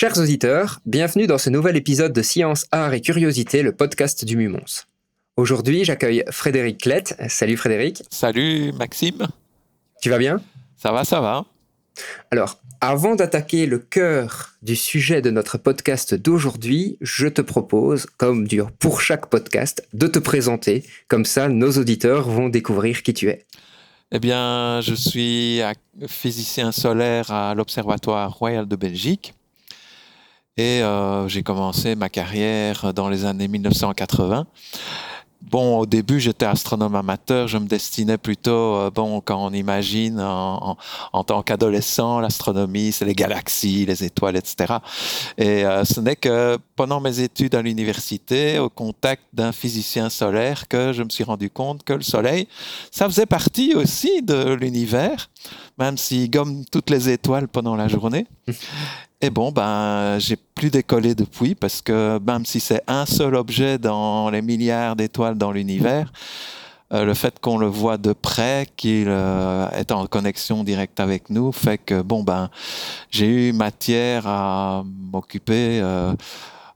Chers auditeurs, bienvenue dans ce nouvel épisode de Science, Art et Curiosité, le podcast du Mumons. Aujourd'hui, j'accueille Frédéric Klett. Salut Frédéric. Salut Maxime. Tu vas bien? Ça va, ça va. Alors, avant d'attaquer le cœur du sujet de notre podcast d'aujourd'hui, je te propose, comme dur pour chaque podcast, de te présenter. Comme ça, nos auditeurs vont découvrir qui tu es. Eh bien, je suis physicien solaire à l'Observatoire royal de Belgique. Et euh, j'ai commencé ma carrière dans les années 1980 Bon, au début, j'étais astronome amateur. Je me destinais plutôt, euh, bon, quand on imagine en, tant qu'adolescent, l'astronomie, c'est les galaxies, les étoiles, etc. Et euh, ce n'est que pendant mes études à l'université, au contact d'un physicien solaire, que je me suis rendu compte que le Soleil, ça faisait partie aussi de l'univers, même s'il gomme toutes les étoiles pendant la journée. Et bon, ben, j'ai plus décollé depuis parce que même si c'est un seul objet dans les milliards d'étoiles dans l'univers, euh, le fait qu'on le voit de près, qu'il euh, est en connexion directe avec nous, fait que bon ben, j'ai eu matière à m'occuper. Euh,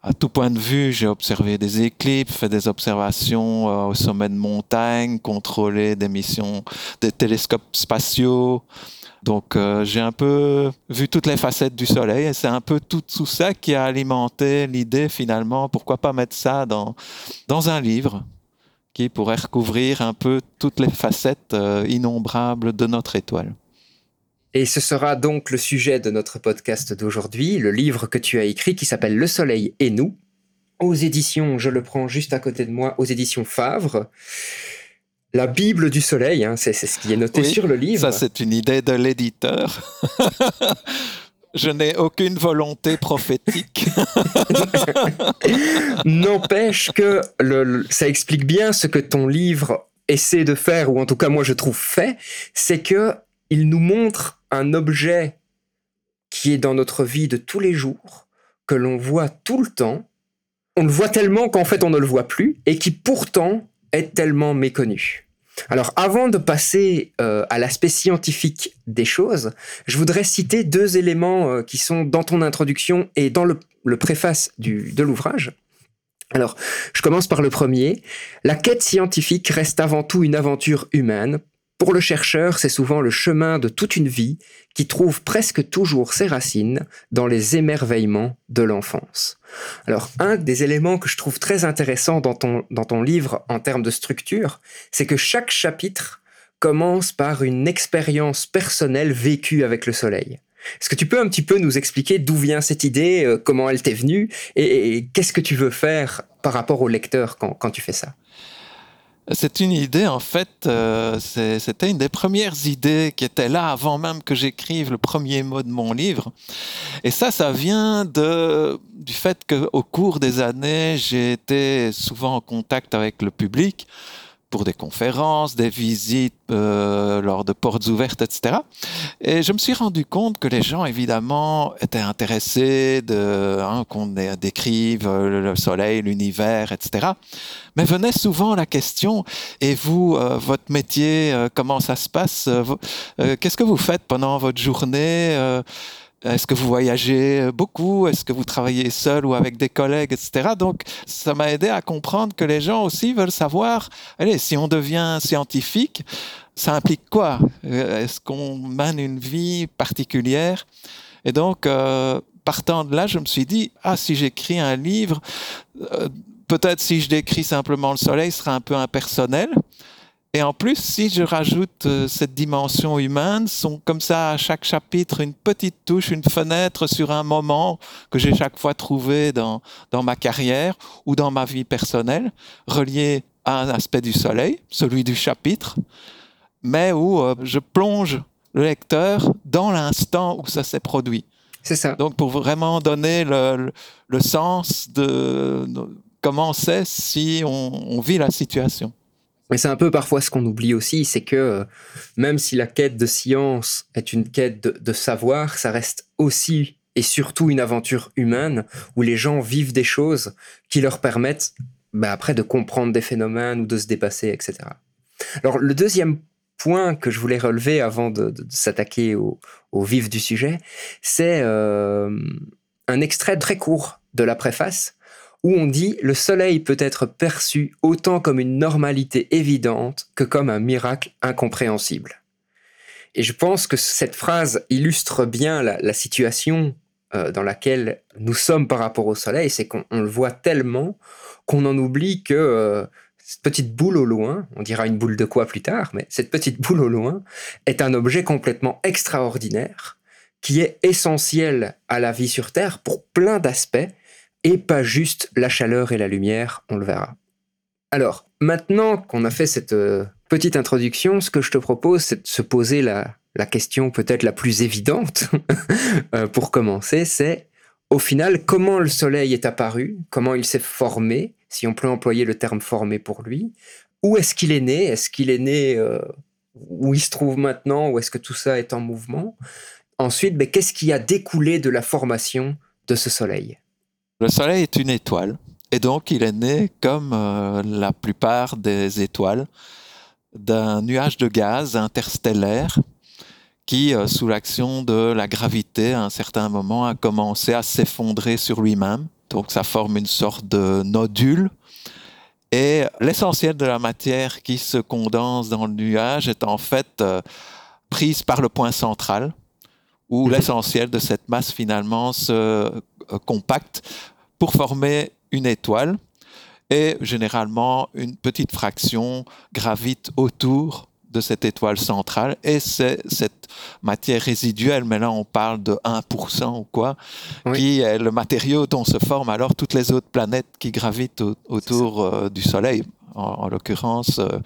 à tout point de vue, j'ai observé des éclipses, fait des observations au sommet de montagnes, contrôlé des missions des télescopes spatiaux, donc euh, j'ai un peu vu toutes les facettes du soleil et c'est un peu tout, tout ça qui a alimenté l'idée finalement, pourquoi pas mettre ça dans, dans un livre qui pourrait recouvrir un peu toutes les facettes euh, innombrables de notre étoile. Et ce sera donc le sujet de notre podcast d'aujourd'hui, le livre que tu as écrit qui s'appelle Le Soleil et nous, aux éditions, je le prends juste à côté de moi, aux éditions Favre la Bible du Soleil, hein, c'est ce qui est noté sur le livre. Ça, c'est une idée de l'éditeur. Je n'ai aucune volonté prophétique. N'empêche que ça explique bien ce que ton livre essaie de faire, ou en tout cas moi je trouve fait, c'est que il nous montre un objet qui est dans notre vie de tous les jours, que l'on voit tout le temps. On le voit tellement qu'en fait on ne le voit plus, et qui pourtant est tellement méconnu. Alors avant de passer euh, à l'aspect scientifique des choses, je voudrais citer deux éléments euh, qui sont dans ton introduction et dans le, préface de l'ouvrage. Alors, je commence par le premier. La quête scientifique reste avant tout une aventure humaine pour le chercheur, c'est souvent le chemin de toute une vie qui trouve presque toujours ses racines dans les émerveillements de l'enfance. Alors, un des éléments que je trouve très intéressant dans ton, dans ton livre en termes de structure, c'est que chaque chapitre commence par une expérience personnelle vécue avec le soleil. Est-ce que tu peux un petit peu nous expliquer d'où vient cette idée, euh, comment elle t'est venue et, qu'est-ce que tu veux faire par rapport au lecteur quand tu fais ça? C'est une idée, en fait, euh, c'était une des premières idées qui était là avant même que j'écrive le premier mot de mon livre. Et ça, ça vient de, du fait qu'au cours des années, j'ai été souvent en contact avec le public pour des conférences, des visites euh, lors de portes ouvertes, etc. Et je me suis rendu compte que les gens, évidemment, étaient intéressés de hein, qu'on décrive le soleil, l'univers, etc. Mais venait souvent la question et vous, euh, votre métier, euh, comment ça se passe Qu'est-ce que vous faites pendant votre journée est-ce que vous voyagez euh, beaucoup? Est-ce que vous travaillez seul ou avec des collègues, etc. Donc, ça m'a aidé à comprendre que les gens aussi veulent savoir, allez, si on devient scientifique, ça implique quoi? Euh, Est-ce qu'on mène une vie particulière? Et donc, euh, partant de là, je me suis dit, ah, si j'écris un livre, peut-être si je décris simplement le soleil, ce sera un peu impersonnel. Et en plus, si je rajoute euh, cette dimension humaine, sont comme ça à chaque chapitre une petite touche, une fenêtre sur un moment que j'ai chaque fois trouvé dans, dans ma carrière ou dans ma vie personnelle, relié à un aspect du soleil, celui du chapitre, mais où euh, je plonge le lecteur dans l'instant où ça s'est produit. C'est ça. Donc pour vraiment donner le, le, sens de, comment sait si on, vit la situation Mais c'est un peu parfois ce qu'on oublie aussi, c'est que euh, même si la quête de science est une quête de, savoir, ça reste aussi et surtout une aventure humaine où les gens vivent des choses qui leur permettent bah, après de comprendre des phénomènes ou de se dépasser, etc. Alors le deuxième point que je voulais relever avant de, s'attaquer au, vif du sujet, c'est euh, un extrait très court de la préface où on dit le soleil peut être perçu autant comme une normalité évidente que comme un miracle incompréhensible. Et je pense que cette phrase illustre bien la, situation euh, dans laquelle nous sommes par rapport au soleil, c'est qu'on le voit tellement qu'on en oublie que euh, cette petite boule au loin, on dira une boule de quoi plus tard, mais cette petite boule au loin est un objet complètement extraordinaire qui est essentiel à la vie sur Terre pour plein d'aspects et pas juste la chaleur et la lumière, on le verra. Alors, maintenant qu'on a fait cette euh, petite introduction, ce que je te propose, c'est de se poser la, question peut-être la plus évidente euh, pour commencer, c'est au final comment le Soleil est apparu, comment il s'est formé, si on peut employer le terme formé pour lui, où est-ce qu'il est né, est-ce qu'il est né euh, où il se trouve maintenant, ou est-ce que tout ça est en mouvement? Ensuite, ben, qu'est-ce qui a découlé de la formation de ce Soleil? Le Soleil est une étoile, et donc il est né, comme euh, la plupart des étoiles, d'un nuage de gaz interstellaire qui, euh, sous l'action de la gravité, à un certain moment, a commencé à s'effondrer sur lui-même. Donc ça forme une sorte de nodule. Et l'essentiel de la matière qui se condense dans le nuage est en fait euh, prise par le point central, où l'essentiel de cette masse finalement se compacte pour former une étoile et généralement une petite fraction gravite autour de cette étoile centrale et c'est cette matière résiduelle, mais là on parle de 1% ou quoi, qui est le matériau dont se forment alors toutes les autres planètes qui gravitent autour euh, du Soleil. En, l'occurrence, euh,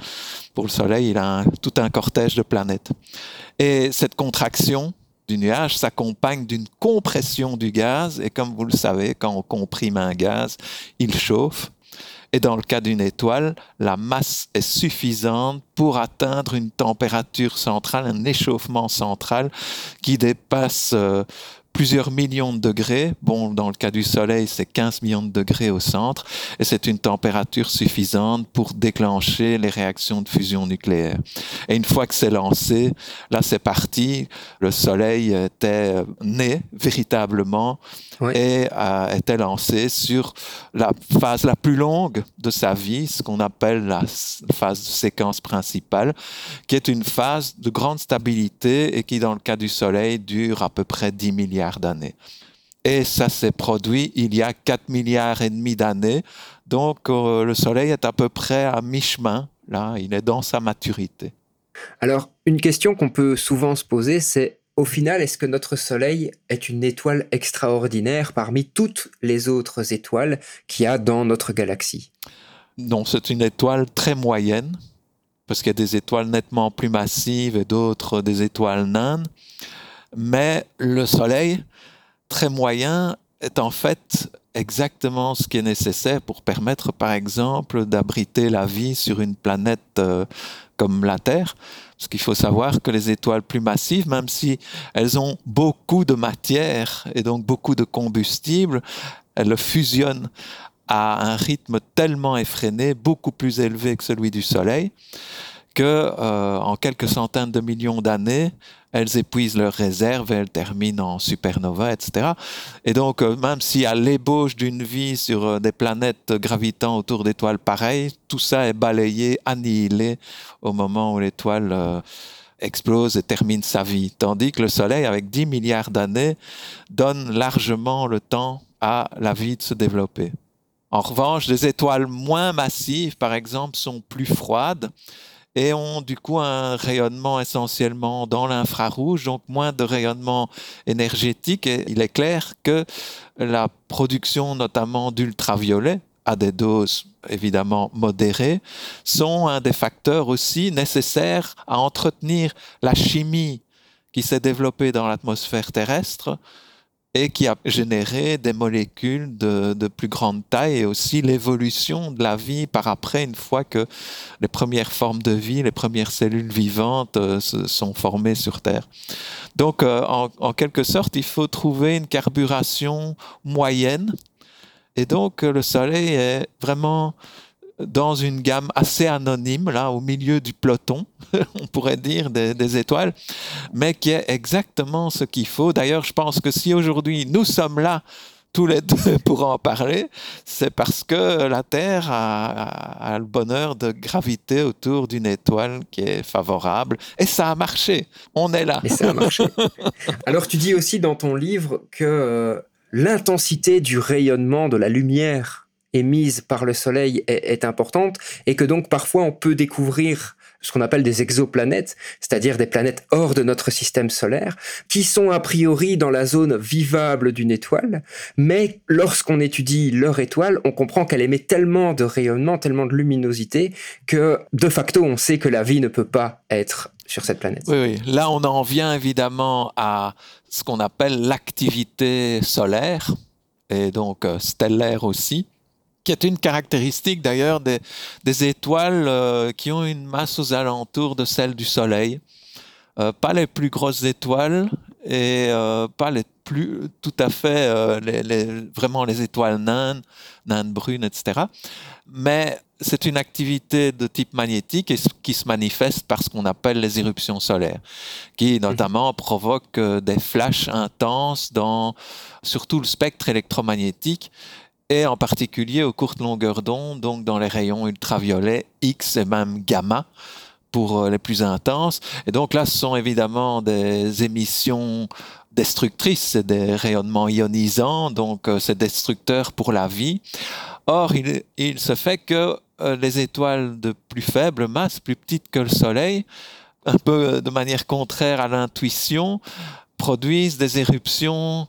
pour le Soleil, il a tout un cortège de planètes. Et cette contraction du nuage s'accompagne d'une compression du gaz. Et comme vous le savez, quand on comprime un gaz, il chauffe. Et dans le cas d'une étoile, la masse est suffisante pour atteindre une température centrale, un échauffement central qui dépasse euh, plusieurs millions de degrés. Bon, dans le cas du Soleil, c'est 15 millions de degrés au centre, et c'est une température suffisante pour déclencher les réactions de fusion nucléaire. Et une fois que c'est lancé, là c'est parti. Le Soleil était né véritablement et a été lancé sur la phase la plus longue de sa vie, ce qu'on appelle la phase de séquence principale, qui est une phase de grande stabilité et qui, dans le cas du Soleil, dure à peu près 10 milliards d'années. Et ça s'est produit il y a 4 milliards et demi d'années. Donc euh, le Soleil est à peu près à mi-chemin. Là, il est dans sa maturité. Alors, une question qu'on peut souvent se poser, c'est au final, est-ce que notre Soleil est une étoile extraordinaire parmi toutes les autres étoiles qu'il y a dans notre galaxie? Non, c'est une étoile très moyenne, parce qu'il y a des étoiles nettement plus massives et d'autres des étoiles naines. Mais le Soleil, très moyen, est en fait exactement ce qui est nécessaire pour permettre, par exemple, d'abriter la vie sur une planète euh, comme la Terre. Parce qu'il faut savoir que les étoiles plus massives, même si elles ont beaucoup de matière et donc beaucoup de combustible, elles fusionnent à un rythme tellement effréné, beaucoup plus élevé que celui du Soleil, que euh, en quelques centaines de millions d'années, elles épuisent leurs réserves elles terminent en supernova, etc. Et donc, euh, même si à l'ébauche d'une vie sur euh, des planètes gravitant autour d'étoiles pareilles, tout ça est balayé, annihilé au moment où l'étoile explose et termine sa vie. Tandis que le Soleil, avec 10 milliards d'années, donne largement le temps à la vie de se développer. En revanche, des étoiles moins massives, par exemple, sont plus froides et ont du coup un rayonnement essentiellement dans l'infrarouge, donc moins de rayonnement énergétique. Et il est clair que la production notamment d'ultraviolet, à des doses évidemment modérées, sont un des facteurs aussi nécessaires à entretenir la chimie qui s'est développée dans l'atmosphère terrestre et qui a généré des molécules de, plus grande taille et aussi l'évolution de la vie par après, une fois que les premières formes de vie, les premières cellules vivantes euh, se sont formées sur Terre. Donc, euh, en, en, quelque sorte, il faut trouver une carburation moyenne. Et donc, le Soleil est vraiment dans une gamme assez anonyme, là, au milieu du peloton, on pourrait dire, des, des, étoiles, mais qui est exactement ce qu'il faut. D'ailleurs, je pense que si aujourd'hui nous sommes là, tous les deux pour en parler, c'est parce que la Terre a, a, le bonheur de graviter autour d'une étoile qui est favorable. Et ça a marché. On est là. Et ça a marché. Alors tu dis aussi dans ton livre que euh, l'intensité du rayonnement de la lumière émise par le Soleil est, importante et que donc parfois on peut découvrir ce qu'on appelle des exoplanètes, c'est-à-dire des planètes hors de notre système solaire, qui sont a priori dans la zone vivable d'une étoile, mais lorsqu'on étudie leur étoile, on comprend qu'elle émet tellement de rayonnement, tellement de luminosité, que de facto on sait que la vie ne peut pas être sur cette planète. Oui, oui. Là on en vient évidemment à ce qu'on appelle l'activité solaire, et donc euh, stellaire aussi qui est une caractéristique d'ailleurs des, des, étoiles euh, qui ont une masse aux alentours de celle du Soleil. Euh, pas les plus grosses étoiles et euh, pas les plus tout à fait les, les, vraiment les étoiles naines, naines brunes, etc. Mais c'est une activité de type magnétique et qui se manifeste par ce qu'on appelle les éruptions solaires, qui notamment provoquent des flashs intenses dans surtout le spectre électromagnétique et en particulier aux courtes longueurs d'onde, donc dans les rayons ultraviolets X et même gamma pour euh, les plus intenses. Et donc là, ce sont évidemment des émissions destructrices, c'est des rayonnements ionisants, donc euh, c'est destructeur pour la vie. Or, il, il se fait que euh, les étoiles de plus faible masse, plus petites que le Soleil, un peu de manière contraire à l'intuition, produisent des éruptions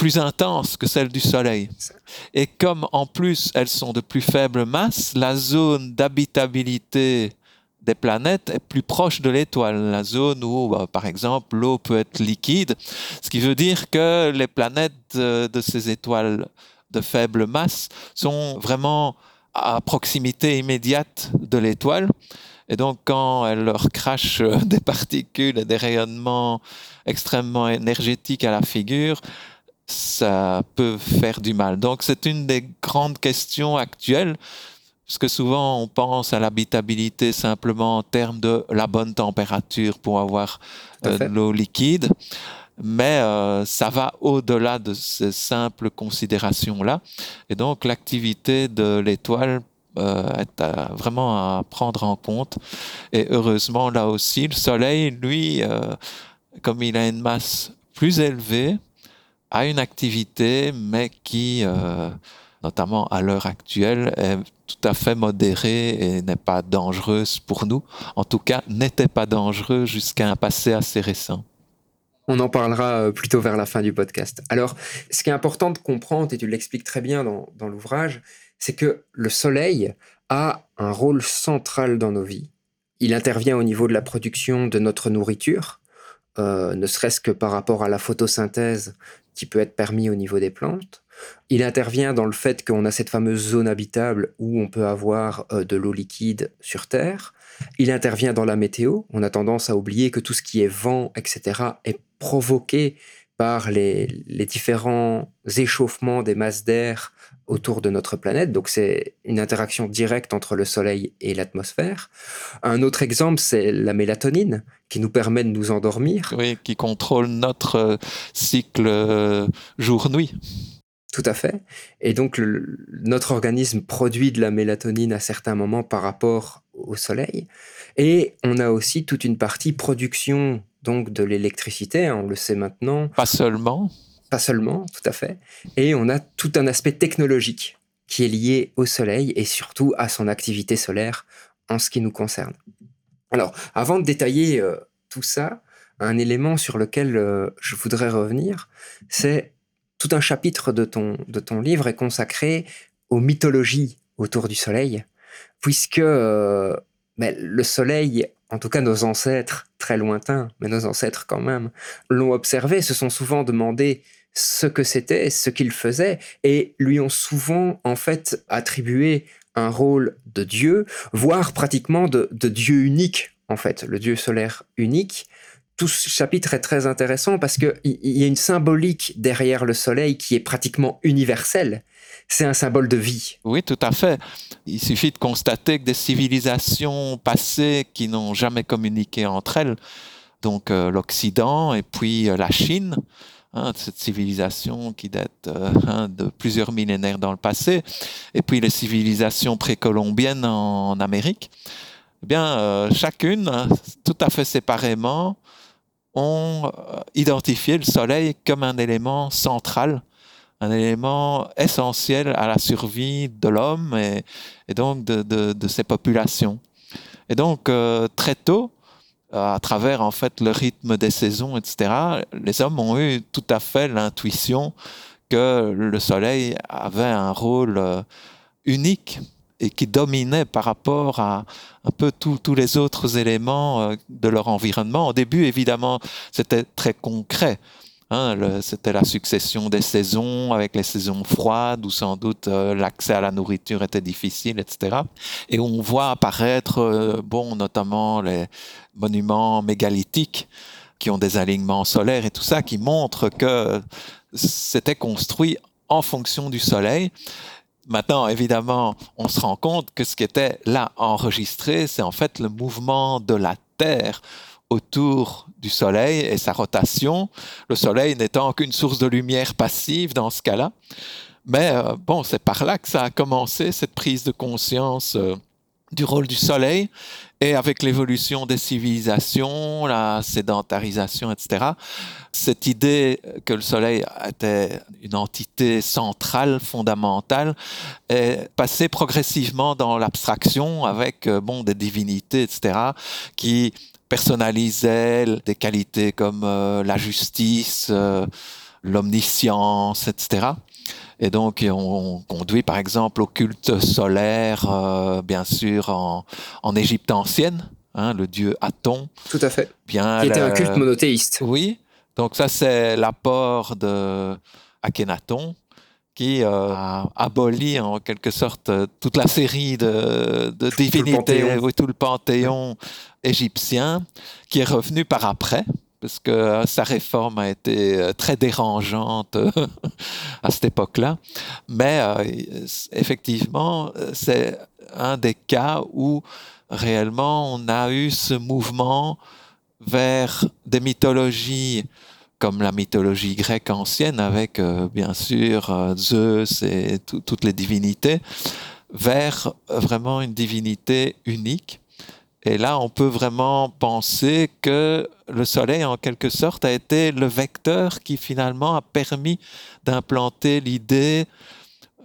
plus intenses que celles du Soleil. Et comme en plus elles sont de plus faible masse, la zone d'habitabilité des planètes est plus proche de l'étoile, la zone où, bah, par exemple, l'eau peut être liquide, ce qui veut dire que les planètes de, de ces étoiles de faible masse sont vraiment à proximité immédiate de l'étoile. Et donc, quand elle leur crache des particules et des rayonnements extrêmement énergétiques à la figure, ça peut faire du mal. Donc c'est une des grandes questions actuelles, parce que souvent on pense à l'habitabilité simplement en termes de la bonne température pour avoir euh, de l'eau liquide, mais euh, ça va au-delà de ces simples considérations-là. Et donc l'activité de l'étoile euh, est à, vraiment à prendre en compte. Et heureusement, là aussi, le Soleil, lui, comme il a une masse plus élevée, a une activité, mais qui, euh, notamment à l'heure actuelle, est tout à fait modérée et n'est pas dangereuse pour nous. En tout cas, n'était pas dangereux jusqu'à un passé assez récent. On en parlera euh, plutôt vers la fin du podcast. Alors, ce qui est important de comprendre, et tu l'expliques très bien dans, dans l'ouvrage, c'est que le Soleil a un rôle central dans nos vies. Il intervient au niveau de la production de notre nourriture, euh, ne serait-ce que par rapport à la photosynthèse peut être permis au niveau des plantes. Il intervient dans le fait qu'on a cette fameuse zone habitable où on peut avoir euh, de l'eau liquide sur Terre. Il intervient dans la météo. On a tendance à oublier que tout ce qui est vent, etc., est provoqué par les différents échauffements des masses d'air autour de notre planète. Donc c'est une interaction directe entre le Soleil et l'atmosphère. Un autre exemple, c'est la mélatonine, qui nous permet de nous endormir. Oui, qui contrôle notre euh, cycle euh, jour-nuit. Tout à fait. Et donc le, notre organisme produit de la mélatonine à certains moments par rapport au Soleil. Et on a aussi toute une partie production donc de l'électricité, on le sait maintenant. Pas seulement pas seulement, tout à fait. Et on a tout un aspect technologique qui est lié au Soleil et surtout à son activité solaire en ce qui nous concerne. Alors, avant de détailler euh, tout ça, un élément sur lequel euh, je voudrais revenir, c'est tout un chapitre de ton, de ton livre est consacré aux mythologies autour du Soleil, puisque euh, mais le Soleil, en tout cas nos ancêtres très lointains, mais nos ancêtres quand même, l'ont observé, se sont souvent demandé ce que c'était, ce qu'il faisait, et lui ont souvent en fait attribué un rôle de Dieu, voire pratiquement de, Dieu unique, en fait, le Dieu solaire unique. Tout ce chapitre est très intéressant parce qu'il y a une symbolique derrière le Soleil qui est pratiquement universelle. C'est un symbole de vie. Oui, tout à fait. Il suffit de constater que des civilisations passées qui n'ont jamais communiqué entre elles, donc euh, l'Occident et puis euh, la Chine, Hein, cette civilisation qui date euh, hein, de plusieurs millénaires dans le passé, et puis les civilisations précolombiennes en, Amérique, eh bien, euh, chacune, tout à fait séparément, ont euh, identifié le Soleil comme un élément central, un élément essentiel à la survie de l'homme et, donc de, de, ses populations. Et donc, très tôt, à travers en fait le rythme des saisons, etc., les hommes ont eu tout à fait l'intuition que le Soleil avait un rôle euh, unique et qui dominait par rapport à un peu tous les autres éléments euh, de leur environnement. Au début, évidemment, c'était très concret. Hein, c'était la succession des saisons avec les saisons froides où sans doute euh, l'accès à la nourriture était difficile, etc. Et on voit apparaître, euh, bon, notamment les monuments mégalithiques qui ont des alignements solaires et tout ça, qui montrent que c'était construit en fonction du soleil. Maintenant, évidemment, on se rend compte que ce qui était là enregistré, c'est en fait le mouvement de la Terre autour du Soleil et sa rotation, le Soleil n'étant qu'une source de lumière passive dans ce cas-là. Mais euh, bon, c'est par là que ça a commencé, cette prise de conscience euh, du rôle du Soleil. Et avec l'évolution des civilisations, la sédentarisation, etc., cette idée que le Soleil était une entité centrale, fondamentale, est passée progressivement dans l'abstraction avec euh, bon, des divinités, etc., qui personnalisait des qualités comme euh, la justice, euh, l'omniscience, etc. Et donc, on, conduit par exemple au culte solaire, euh, bien sûr, en, en Égypte ancienne, hein, le dieu Aton. Tout à fait. Bien, qui était un culte monothéiste. Oui. Donc, ça, c'est l'apport de Akhenaton, qui a aboli en quelque sorte toute la série de, divinités, tout le panthéon égyptien, qui est revenu par après, parce que euh, sa réforme a été euh, très dérangeante euh, à cette époque-là. Mais effectivement, c'est un des cas où réellement on a eu ce mouvement vers des mythologies comme la mythologie grecque ancienne, avec bien sûr Zeus et toutes les divinités, vers vraiment une divinité unique et là, on peut vraiment penser que le Soleil, en quelque sorte, a été le vecteur qui finalement a permis d'implanter l'idée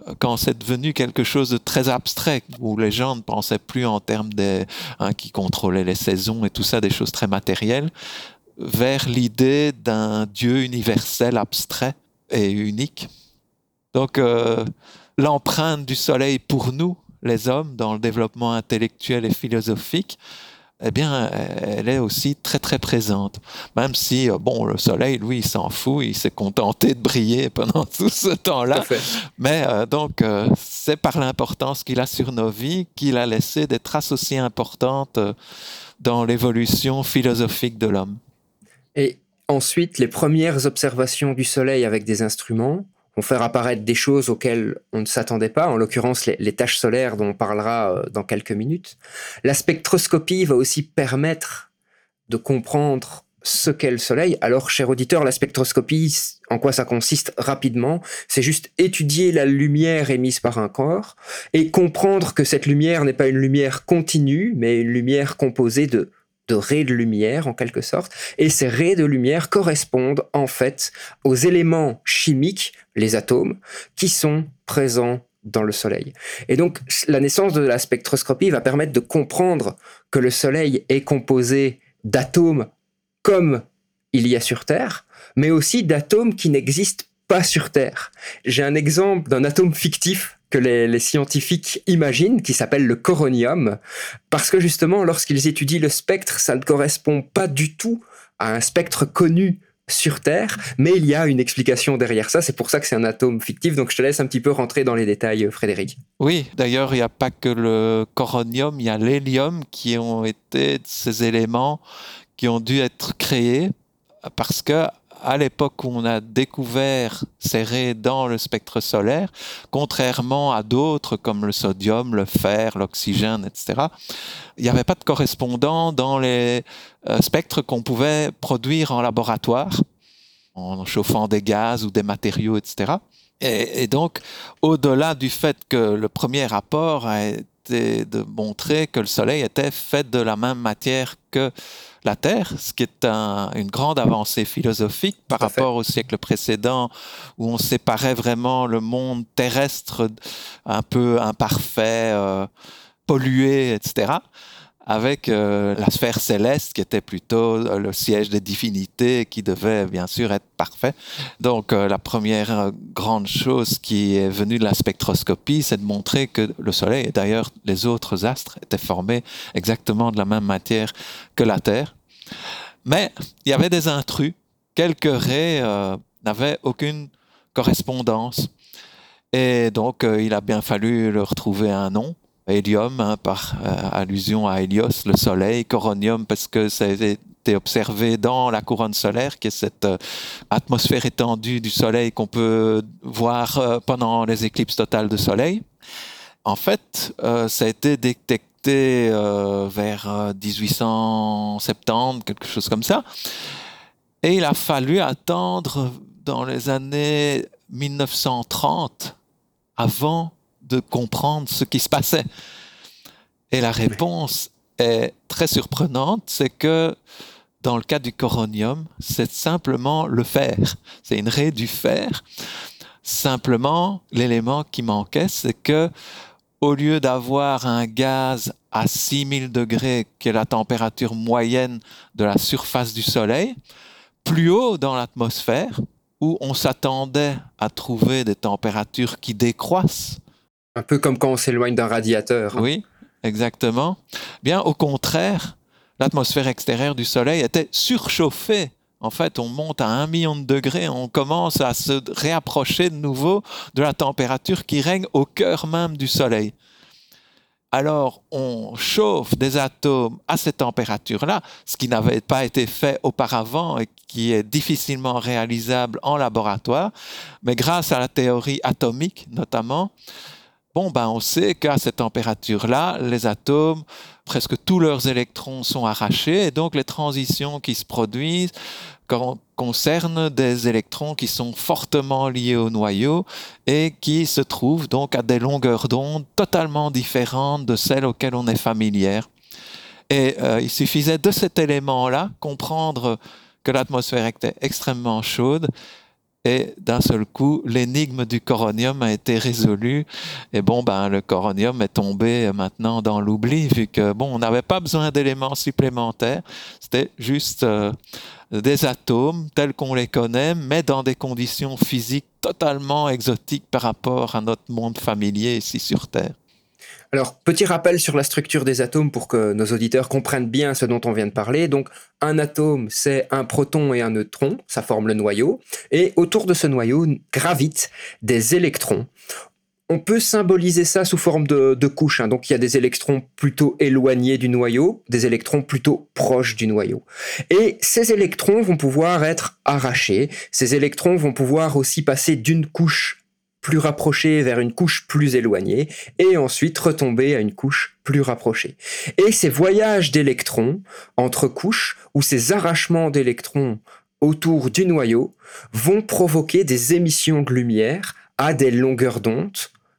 euh, quand c'est devenu quelque chose de très abstrait, où les gens ne pensaient plus en termes des, hein, qui contrôlaient les saisons et tout ça, des choses très matérielles, vers l'idée d'un Dieu universel, abstrait et unique. Donc, euh, l'empreinte du Soleil pour nous, les hommes dans le développement intellectuel et philosophique, eh bien, elle est aussi très très présente. Même si, euh, bon, le soleil, lui, il s'en fout, il s'est contenté de briller pendant tout ce temps-là. Mais euh, donc, euh, c'est par l'importance qu'il a sur nos vies qu'il a laissé des traces aussi importantes dans l'évolution philosophique de l'homme. Et ensuite, les premières observations du soleil avec des instruments, vont faire apparaître des choses auxquelles on ne s'attendait pas, en l'occurrence les, tâches solaires dont on parlera euh, dans quelques minutes. La spectroscopie va aussi permettre de comprendre ce qu'est le Soleil. Alors, cher auditeur, la spectroscopie, en quoi ça consiste rapidement C'est juste étudier la lumière émise par un corps et comprendre que cette lumière n'est pas une lumière continue, mais une lumière composée de de raies de lumière en quelque sorte, et ces raies de lumière correspondent en fait aux éléments chimiques, les atomes, qui sont présents dans le Soleil. Et donc la naissance de la spectroscopie va permettre de comprendre que le Soleil est composé d'atomes comme il y a sur Terre, mais aussi d'atomes qui n'existent pas sur Terre. J'ai un exemple d'un atome fictif que les, scientifiques imaginent, qui s'appelle le coronium, parce que justement, lorsqu'ils étudient le spectre, ça ne correspond pas du tout à un spectre connu sur Terre, mais il y a une explication derrière ça. C'est pour ça que c'est un atome fictif. Donc je te laisse un petit peu rentrer dans les détails, Frédéric. Oui, d'ailleurs, il n'y a pas que le coronium, il y a l'hélium qui ont été ces éléments qui ont dû être créés parce que à l'époque où on a découvert ces raies dans le spectre solaire, contrairement à d'autres comme le sodium, le fer, l'oxygène, etc., il n'y avait pas de correspondant dans les euh, spectres qu'on pouvait produire en laboratoire, en chauffant des gaz ou des matériaux, etc. Et, et donc, au-delà du fait que le premier rapport a été de montrer que le Soleil était fait de la même matière que la Terre, ce qui est une grande avancée philosophique par rapport au siècle précédent où on séparait vraiment le monde terrestre un peu imparfait, euh, pollué, etc avec euh, la sphère céleste qui était plutôt euh, le siège des divinités qui devait bien sûr être parfait. Donc la première grande chose qui est venue de la spectroscopie, c'est de montrer que le Soleil et d'ailleurs les autres astres étaient formés exactement de la même matière que la Terre. Mais il y avait des intrus. Quelques raies euh, n'avaient aucune correspondance. Et donc, euh, il a bien fallu leur trouver un nom. Hélium, hein, par euh, allusion à Hélios, le Soleil. Coronium, parce que ça a été observé dans la couronne solaire, qui est cette atmosphère étendue du Soleil qu'on peut voir pendant les éclipses totales de Soleil. En fait, ça a été détecté euh, vers 1870, euh, quelque chose comme ça. Et il a fallu attendre dans les années 1930 avant de comprendre ce qui se passait. Et la réponse est très surprenante, c'est que dans le cas du coronium, c'est simplement le fer. C'est une raie du fer. Simplement, l'élément qui manquait, c'est que au lieu d'avoir un gaz à 6000 degrés, qui est la température moyenne de la surface du Soleil, plus haut dans l'atmosphère, où on s'attendait à trouver des températures qui décroissent. Un peu comme quand on s'éloigne d'un radiateur. Hein. Oui, exactement. Bien, au contraire, l'atmosphère extérieure du Soleil était surchauffée en fait, on monte à un million de degrés, on commence à se réapprocher de nouveau de la température qui règne au cœur même du Soleil. Alors, on chauffe des atomes à cette température-là, ce qui n'avait pas été fait auparavant et qui est difficilement réalisable en laboratoire, mais grâce à la théorie atomique notamment, bon, ben, on sait qu'à cette température-là, les atomes presque tous leurs électrons sont arrachés et donc les transitions qui se produisent concernent des électrons qui sont fortement liés au noyau et qui se trouvent donc à des longueurs d'onde totalement différentes de celles auxquelles on est familière. Et euh, il suffisait de cet élément-là comprendre que l'atmosphère était extrêmement chaude et d'un seul coup, l'énigme du coronium a été résolue. Et bon, ben, le coronium est tombé maintenant dans l'oubli, vu que bon, on n'avait pas besoin d'éléments supplémentaires. C'était juste euh, des atomes tels qu'on les connaît, mais dans des conditions physiques totalement exotiques par rapport à notre monde familier ici sur Terre. Alors, petit rappel sur la structure des atomes pour que nos auditeurs comprennent bien ce dont on vient de parler. Donc, un atome, c'est un proton et un neutron, ça forme le noyau, et autour de ce noyau gravitent des électrons. On peut symboliser ça sous forme de, couches. Hein. Donc il y a des électrons plutôt éloignés du noyau, des électrons plutôt proches du noyau. Et ces électrons vont pouvoir être arrachés. Ces électrons vont pouvoir aussi passer d'une couche plus vers une couche plus éloignée, et ensuite retomber à une couche plus rapprochée. Et ces voyages d'électrons entre couches, ou ces arrachements d'électrons autour du noyau, vont provoquer des émissions de lumière à des longueurs d'onde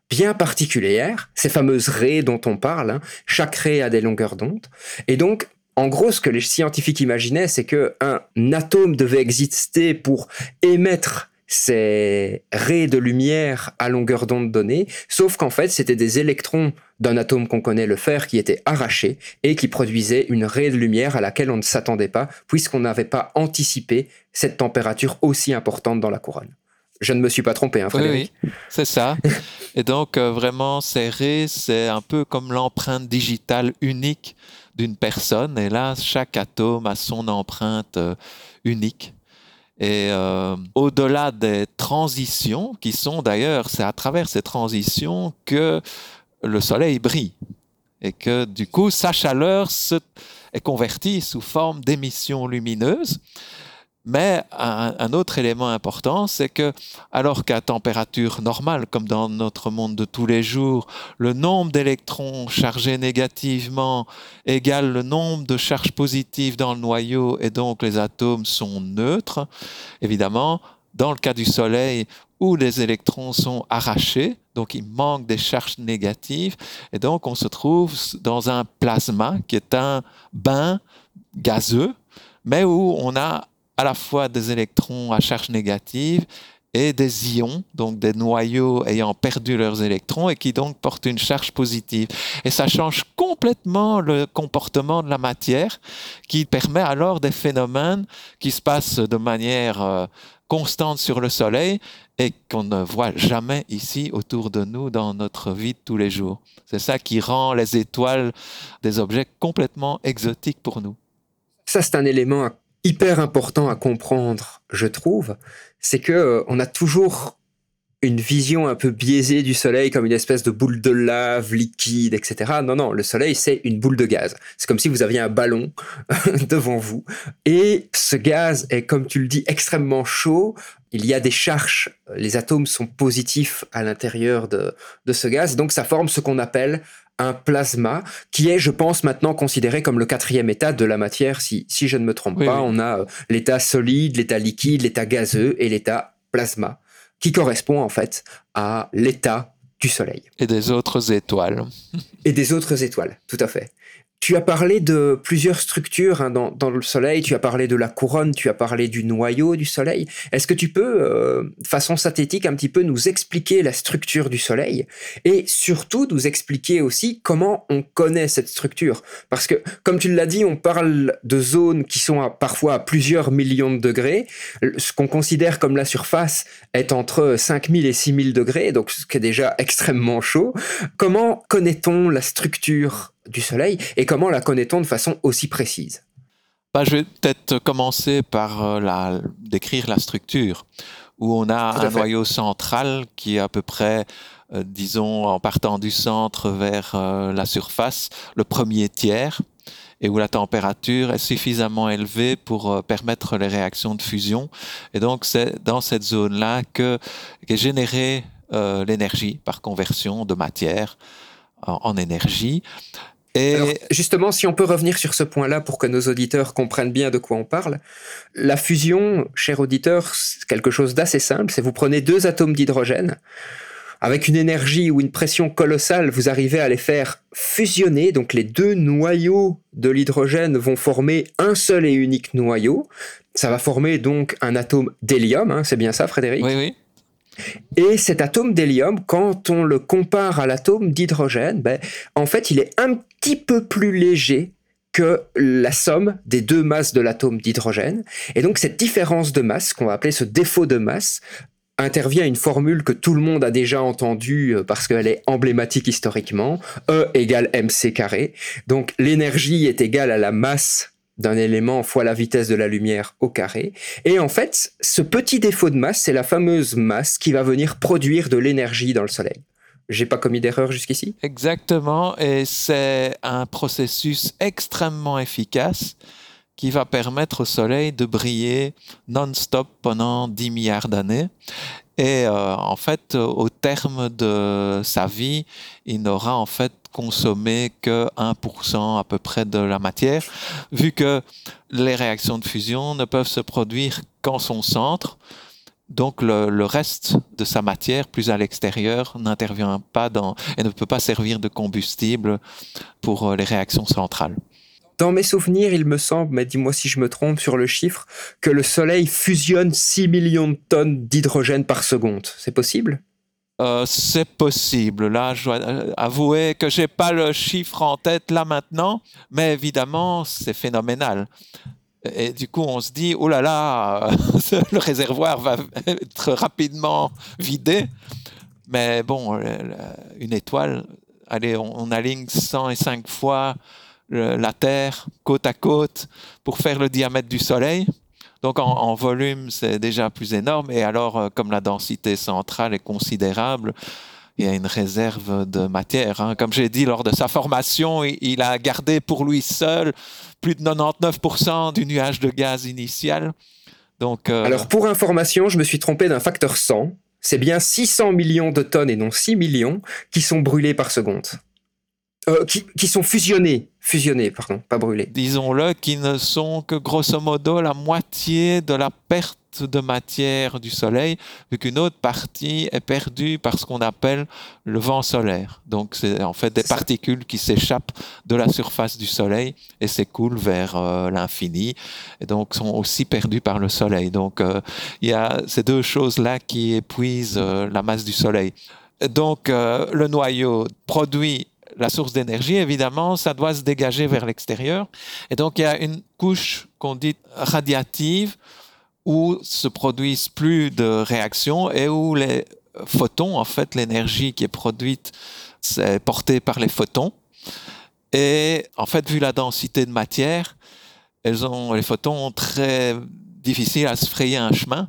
bien particulières, ces fameuses raies dont on parle, hein. chaque raie a des longueurs d'onde, et donc en gros, ce que les scientifiques imaginaient, c'est qu'un atome devait exister pour émettre ces raies de lumière à longueur d'onde donnée, sauf qu'en fait c'était des électrons d'un atome qu'on connaît, le fer, qui étaient arrachés et qui produisaient une raie de lumière à laquelle on ne s'attendait pas, puisqu'on n'avait pas anticipé cette température aussi importante dans la couronne. Je ne me suis pas trompé, hein, Frédéric. Oui, c'est ça. et donc, euh, vraiment, ces raies, c'est un peu comme l'empreinte digitale unique d'une personne. Et là, chaque atome a son empreinte euh, unique. Et euh, au-delà des transitions, qui sont d'ailleurs, c'est à travers ces transitions que le soleil brille. Et que du coup, sa chaleur est convertie sous forme d'émissions lumineuses. Mais un, autre élément important, c'est que alors qu'à température normale, comme dans notre monde de tous les jours, le nombre d'électrons chargés négativement égale le nombre de charges positives dans le noyau et donc les atomes sont neutres, évidemment, dans le cas du Soleil où les électrons sont arrachés, donc il manque des charges négatives, et donc on se trouve dans un plasma qui est un bain gazeux, mais où on a à la fois des électrons à charge négative et des ions, donc des noyaux ayant perdu leurs électrons et qui donc portent une charge positive. Et ça change complètement le comportement de la matière, qui permet alors des phénomènes qui se passent de manière euh, constante sur le Soleil et qu'on ne voit jamais ici autour de nous dans notre vie de tous les jours. C'est ça qui rend les étoiles des objets complètement exotiques pour nous. Ça, c'est un élément hyper important à comprendre, je trouve, c'est que euh, on a toujours une vision un peu biaisée du soleil comme une espèce de boule de lave liquide, etc. Non, non, le soleil, c'est une boule de gaz. C'est comme si vous aviez un ballon devant vous. Et ce gaz est, comme tu le dis, extrêmement chaud. Il y a des charges, les atomes sont positifs à l'intérieur de, de ce gaz, donc ça forme ce qu'on appelle un plasma qui est, je pense, maintenant considéré comme le quatrième état de la matière. Si, si je ne me trompe pas, on a euh, l'état solide, l'état liquide, l'état gazeux et l'état plasma, qui correspond en fait à l'état du Soleil. Et des autres étoiles. et des autres étoiles, tout à fait. Tu as parlé de plusieurs structures hein, dans, le Soleil, tu as parlé de la couronne, tu as parlé du noyau du Soleil. Est-ce que tu peux, euh, façon synthétique, un petit peu nous expliquer la structure du Soleil et surtout nous expliquer aussi comment on connaît cette structure? Parce que, comme tu l'as dit, on parle de zones qui sont à, parfois à plusieurs millions de degrés. Ce qu'on considère comme la surface est entre 5000 et 6000 degrés, donc ce qui est déjà extrêmement chaud. Comment connaît-on la structure du Soleil et comment la connaît-on de façon aussi précise? Bah, Je vais peut-être commencer par euh, la, décrire la structure, où on a un noyau central qui est à peu près, euh, disons, en partant du centre vers euh, la surface, le premier tiers, et où la température est suffisamment élevée pour permettre les réactions de fusion. Et donc, c'est dans cette zone-là que qu'est générée l'énergie par conversion de matière en énergie justement, si on peut revenir sur ce point-là pour que nos auditeurs comprennent bien de quoi on parle, la fusion, cher auditeur, c'est quelque chose d'assez simple. C'est vous prenez deux atomes d'hydrogène, avec une énergie ou une pression colossale, vous arrivez à les faire fusionner. Donc les deux noyaux de l'hydrogène vont former un seul et unique noyau. Ça va former donc un atome d'hélium, hein, c'est bien ça, Frédéric? Oui, oui. Et cet atome d'hélium, quand on le compare à l'atome d'hydrogène, ben, en fait, il est un petit peu plus léger que la somme des deux masses de l'atome d'hydrogène. Et donc cette différence de masse, qu'on va appeler ce défaut de masse, intervient une formule que tout le monde a déjà entendue euh, parce qu'elle est emblématique historiquement, E égale mc carré. Donc l'énergie est égale à la masse d'un élément fois la vitesse de la lumière au carré. Et en fait, ce petit défaut de masse, c'est la fameuse masse qui va venir produire de l'énergie dans le Soleil. J'ai pas commis d'erreur jusqu'ici? Exactement, et c'est un processus extrêmement efficace qui va permettre au Soleil de briller non-stop pendant 10 milliards d'années. Et euh, en fait, au terme de sa vie, il n'aura en fait consommé que 1% à peu près de la matière, vu que les réactions de fusion ne peuvent se produire qu'en son centre. Donc le, reste de sa matière, plus à l'extérieur, n'intervient pas dans et ne peut pas servir de combustible pour euh, les réactions centrales. Dans mes souvenirs, il me semble, mais dis-moi si je me trompe sur le chiffre, que le Soleil fusionne 6 millions de tonnes d'hydrogène par seconde. C'est possible? Euh, c'est possible. Là, je dois euh, avouer que j'ai pas le chiffre en tête là maintenant, mais évidemment, c'est phénoménal. Et du coup, on se dit, oh là là, le réservoir va être rapidement vidé. Mais bon, une étoile, allez, on, aligne 105 fois la Terre côte à côte pour faire le diamètre du Soleil. Donc en, volume, c'est déjà plus énorme. Et alors, euh, comme la densité centrale est considérable, il y a une réserve de matière. Hein. Comme j'ai dit, lors de sa formation, il, a gardé pour lui seul plus de 99% du nuage de gaz initial. Donc, euh, Alors pour information, je me suis trompé d'un facteur 100. C'est bien 600 millions de tonnes et non 6 millions qui sont brûlés par seconde. Euh, qui, sont fusionnés, fusionnés, pardon, pas brûlés. Disons-le, qui ne sont que grosso modo la moitié de la perte de matière du Soleil, vu qu'une autre partie est perdue par ce qu'on appelle le vent solaire. Donc c'est en fait des particules qui s'échappent de la surface du Soleil et s'écoulent vers euh, l'infini, et donc sont aussi perdues par le Soleil. Donc euh, il y a ces deux choses-là qui épuisent la masse du Soleil. Donc le noyau produit la source d'énergie, évidemment, ça doit se dégager vers l'extérieur. Et donc, il y a une couche qu'on dit radiative où se produisent plus de réactions et où les photons, en fait, l'énergie qui est produite, c'est portée par les photons. Et en fait, vu la densité de matière, elles ont, les photons ont très difficile à se frayer un chemin.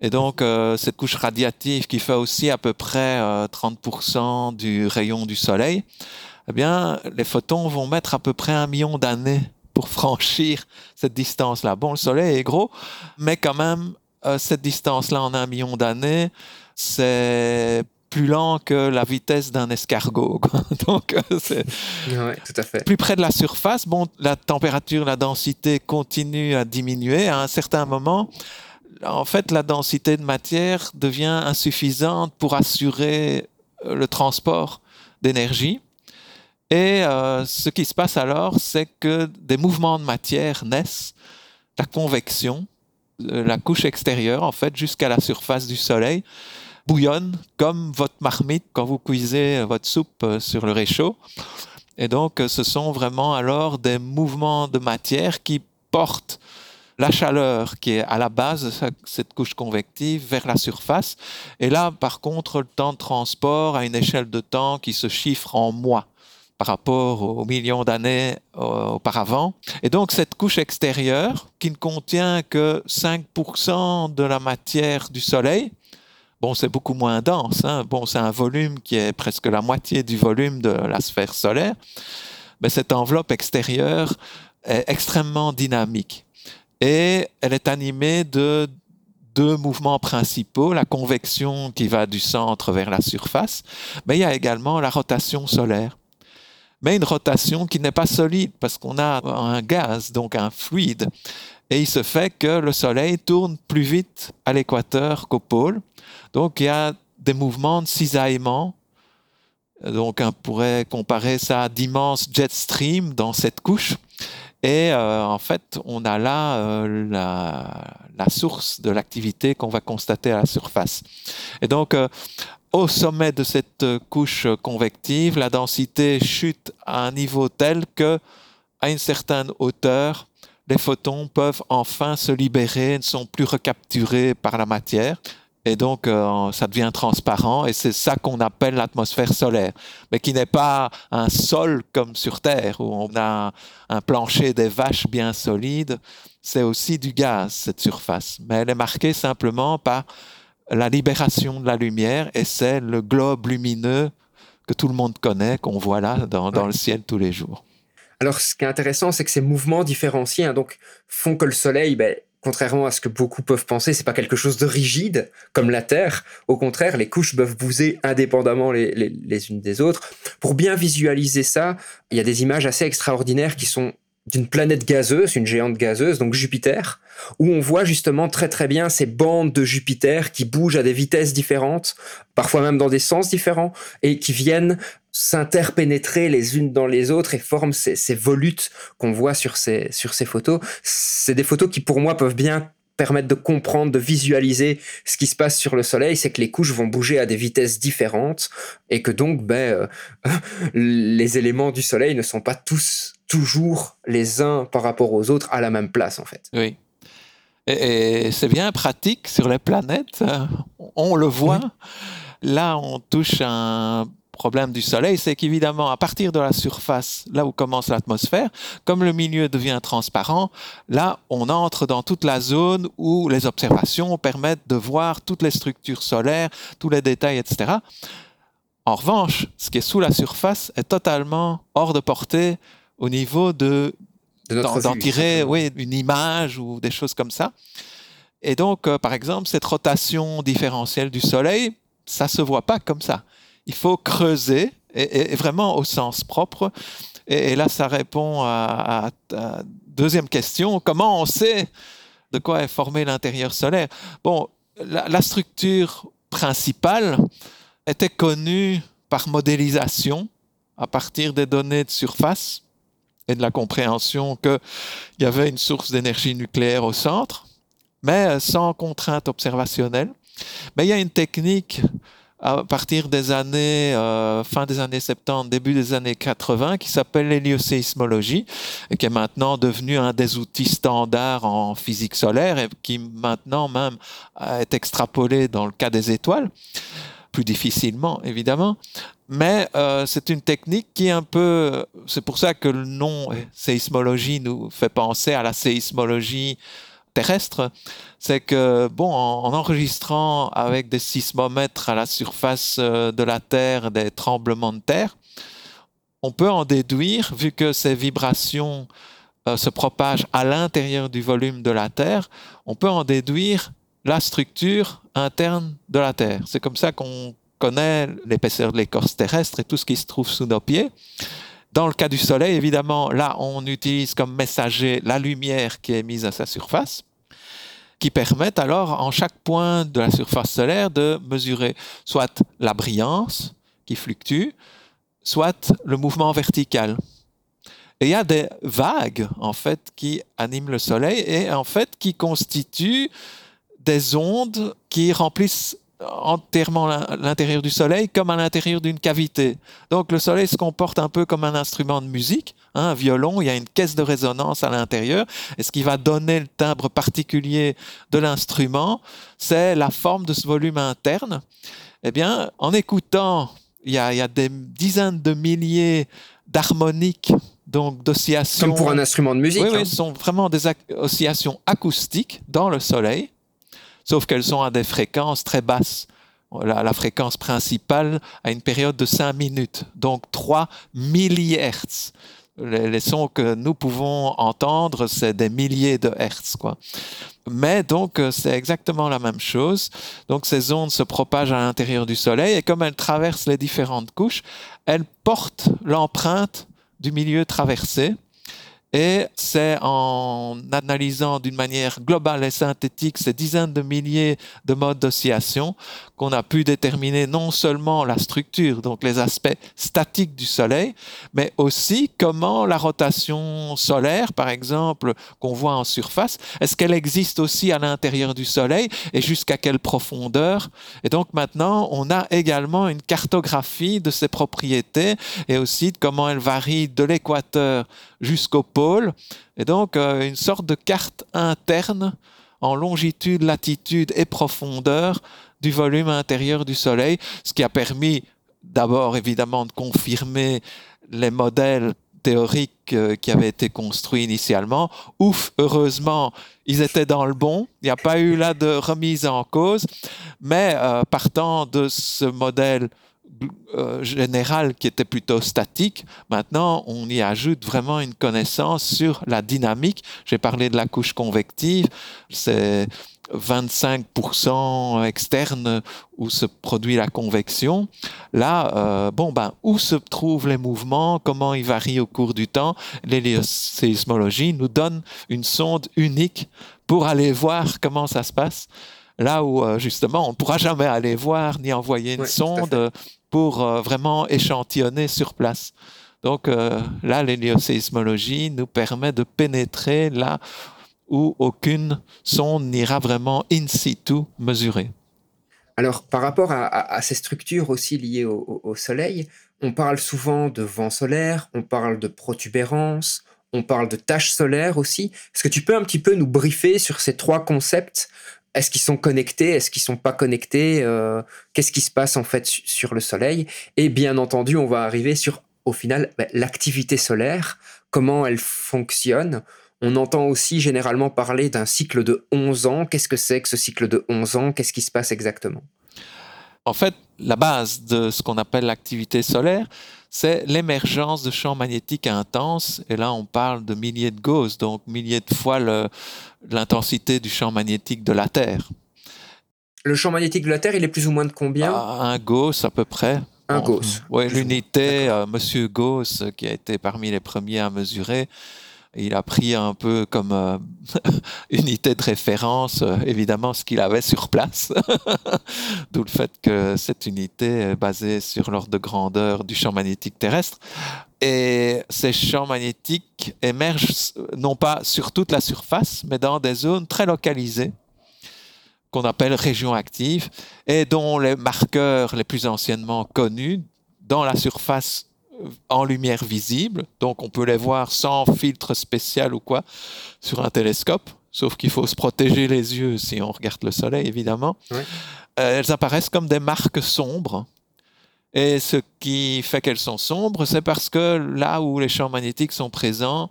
Et donc, euh, cette couche radiative qui fait aussi à peu près 30% euh, du rayon du Soleil, eh bien, les photons vont mettre à peu près un million d'années pour franchir cette distance-là. Bon, le Soleil est gros, mais quand même, euh, cette distance-là en un million d'années, c'est plus lent que la vitesse d'un escargot. Donc, c'est tout à fait. plus près de la surface. Bon, la température, la densité continue à diminuer. À un certain moment, en fait, la densité de matière devient insuffisante pour assurer euh, le transport d'énergie. Et euh, ce qui se passe alors, c'est que des mouvements de matière naissent, la convection, euh, la couche extérieure, en fait, jusqu'à la surface du Soleil, bouillonne comme votre marmite quand vous cuisez votre soupe sur le réchaud. Et donc, ce sont vraiment alors des mouvements de matière qui portent la chaleur qui est à la base de cette couche convective vers la surface. Et là, par contre, le temps de transport à une échelle de temps qui se chiffre en mois par rapport aux millions d'années euh, auparavant. Et donc cette couche extérieure, qui ne contient que 5% de la matière du Soleil, bon, c'est beaucoup moins dense, hein. bon, c'est un volume qui est presque la moitié du volume de la sphère solaire, mais cette enveloppe extérieure est extrêmement dynamique et elle est animée de deux mouvements principaux, la convection qui va du centre vers la surface, mais il y a également la rotation solaire. Mais une rotation qui n'est pas solide parce qu'on a un gaz, donc un fluide. Et il se fait que le Soleil tourne plus vite à l'équateur qu'au pôle. Donc il y a des mouvements de cisaillement. Donc on pourrait comparer ça à d'immenses jet streams dans cette couche. Et euh, en fait, on a là euh, la, source de l'activité qu'on va constater à la surface. Et donc, euh, au sommet de cette couche convective, la densité chute à un niveau tel que, à une certaine hauteur, les photons peuvent enfin se libérer, ne sont plus recapturés par la matière et donc euh, ça devient transparent et c'est ça qu'on appelle l'atmosphère solaire, mais qui n'est pas un sol comme sur Terre où on a un plancher des vaches bien solide, c'est aussi du gaz cette surface, mais elle est marquée simplement par la libération de la lumière et c'est le globe lumineux que tout le monde connaît, qu'on voit là dans, le ciel tous les jours. Alors, ce qui est intéressant, c'est que ces mouvements différenciés hein, donc, font que le Soleil, ben, contrairement à ce que beaucoup peuvent penser, c'est pas quelque chose de rigide comme la Terre. Au contraire, les couches peuvent bouger indépendamment les, les, unes des autres. Pour bien visualiser ça, il y a des images assez extraordinaires qui sont d'une planète gazeuse, une géante gazeuse, donc Jupiter, où on voit justement très très bien ces bandes de Jupiter qui bougent à des vitesses différentes, parfois même dans des sens différents, et qui viennent s'interpénétrer les unes dans les autres et forment ces, volutes qu'on voit sur ces, sur ces photos. C'est des photos qui pour moi peuvent bien permettre de comprendre, de visualiser ce qui se passe sur le Soleil, c'est que les couches vont bouger à des vitesses différentes et que donc ben, euh, les éléments du Soleil ne sont pas tous toujours les uns par rapport aux autres à la même place en fait. Oui. Et, c'est bien pratique sur les planètes, on le voit. Là, on touche un problème du Soleil, c'est qu'évidemment, à partir de la surface, là où commence l'atmosphère, comme le milieu devient transparent, là, on entre dans toute la zone où les observations permettent de voir toutes les structures solaires, tous les détails, etc. En revanche, ce qui est sous la surface est totalement hors de portée au niveau de d'en tirer oui, une image ou des choses comme ça. Et donc, euh, par exemple, cette rotation différentielle du Soleil, ça se voit pas comme ça. Il faut creuser, et, vraiment au sens propre. Et, là, ça répond à, la deuxième question comment on sait de quoi est formé l'intérieur solaire? Bon, la, structure principale était connue par modélisation à partir des données de surface et de la compréhension qu'il y avait une source d'énergie nucléaire au centre, mais sans contrainte observationnelle. Mais il y a une technique à partir des années, euh, fin des années 70, début des années 80, qui s'appelle l'hélioséismologie, et qui est maintenant devenu un des outils standards en physique solaire, et qui maintenant même est extrapolé dans le cas des étoiles, plus difficilement évidemment. Mais euh, c'est une technique qui est un peu, c'est pour ça que le nom séismologie nous fait penser à la séismologie terrestre, c'est que, bon, en, enregistrant avec des sismomètres à la surface euh, de la Terre des tremblements de terre, on peut en déduire, vu que ces vibrations euh, se propagent à l'intérieur du volume de la Terre, on peut en déduire la structure interne de la Terre. C'est comme ça qu'on connaît l'épaisseur de l'écorce terrestre et tout ce qui se trouve sous nos pieds. Dans le cas du Soleil, évidemment, là, on utilise comme messager la lumière qui est mise à sa surface, qui permettent alors, en chaque point de la surface solaire, de mesurer soit la brillance qui fluctue, soit le mouvement vertical. Et il y a des vagues, en fait, qui animent le Soleil et, en fait, qui constituent des ondes qui remplissent entièrement l'intérieur du Soleil comme à l'intérieur d'une cavité. Donc le Soleil se comporte un peu comme un instrument de musique, hein, un violon, il y a une caisse de résonance à l'intérieur, et ce qui va donner le timbre particulier de l'instrument, c'est la forme de ce volume interne. Eh bien, en écoutant, il y a, des dizaines de milliers d'harmoniques donc d'oscillations. Comme pour un instrument de musique. Oui, oui, hein. ce sont vraiment des oscillations acoustiques dans le Soleil sauf qu'elles sont à des fréquences très basses. La, fréquence principale a une période de 5 minutes, donc 3 millihertz. Les, les, sons que nous pouvons entendre, c'est des milliers de hertz. Quoi. Mais donc, c'est exactement la même chose. Donc, ces ondes se propagent à l'intérieur du Soleil et comme elles traversent les différentes couches, elles portent l'empreinte du milieu traversé et c'est en analysant d'une manière globale et synthétique ces dizaines de milliers de modes d'oscillation qu'on a pu déterminer non seulement la structure, donc les aspects statiques du Soleil, mais aussi comment la rotation solaire, par exemple, qu'on voit en surface, est-ce qu'elle existe aussi à l'intérieur du Soleil et jusqu'à quelle profondeur? Et donc maintenant, on a également une cartographie de ses propriétés et aussi de comment elle varie de l'équateur jusqu'au pôle. Et donc euh, une sorte de carte interne en longitude, latitude et profondeur du volume intérieur du Soleil, ce qui a permis d'abord évidemment de confirmer les modèles théoriques euh, qui avaient été construits initialement. Ouf, heureusement, ils étaient dans le bon. Il n'y a pas eu là de remise en cause. Mais euh, partant de ce modèle euh, général qui était plutôt statique, maintenant on y ajoute vraiment une connaissance sur la dynamique. J'ai parlé de la couche convective. C'est 25% externe où se produit la convection. Là, euh, bon, ben, où se trouvent les mouvements, comment ils varient au cours du temps, l'héliosismologie nous donne une sonde unique pour aller voir comment ça se passe. Là où, euh, justement, on ne pourra jamais aller voir ni envoyer une sonde pour euh, vraiment échantillonner sur place. Donc là, l'héliosismologie nous permet de pénétrer là où aucune sonde n'ira vraiment in situ mesurer. Alors, par rapport à, ces structures aussi liées au, Soleil, on parle souvent de vent solaire, on parle de protubérance, on parle de taches solaires aussi. Est-ce que tu peux un petit peu nous briefer sur ces trois concepts est-ce qu'ils sont connectés? Est-ce qu'ils sont pas connectés? Euh, Qu'est-ce qui se passe en fait sur le Soleil? Et bien entendu, on va arriver sur, au final, ben, l'activité solaire, comment elle fonctionne? On entend aussi généralement parler d'un cycle de 11 ans. Qu'est-ce que c'est que ce cycle de 11 ans? Qu'est-ce qui se passe exactement? En fait, la base de ce qu'on appelle l'activité solaire, c'est l'émergence de champs magnétiques intenses. Et là, on parle de milliers de Gauss, donc milliers de fois l'intensité du champ magnétique de la Terre. Le champ magnétique de la Terre, il est plus ou moins de combien? Ah, Un Gauss à peu près. Un Gauss. Oui, l'unité, euh, Monsieur Gauss, qui a été parmi les premiers à mesurer, il a pris un peu comme euh, unité de référence, euh, évidemment, ce qu'il avait sur place. D'où le fait que cette unité est basée sur l'ordre de grandeur du champ magnétique terrestre. Et ces champs magnétiques émergent non pas sur toute la surface, mais dans des zones très localisées qu'on appelle régions actives et dont les marqueurs les plus anciennement connus dans la surface en lumière visible, donc on peut les voir sans filtre spécial ou quoi sur un télescope, sauf qu'il faut se protéger les yeux si on regarde le soleil évidemment. Euh, elles apparaissent comme des marques sombres. Et ce qui fait qu'elles sont sombres, c'est parce que là où les champs magnétiques sont présents,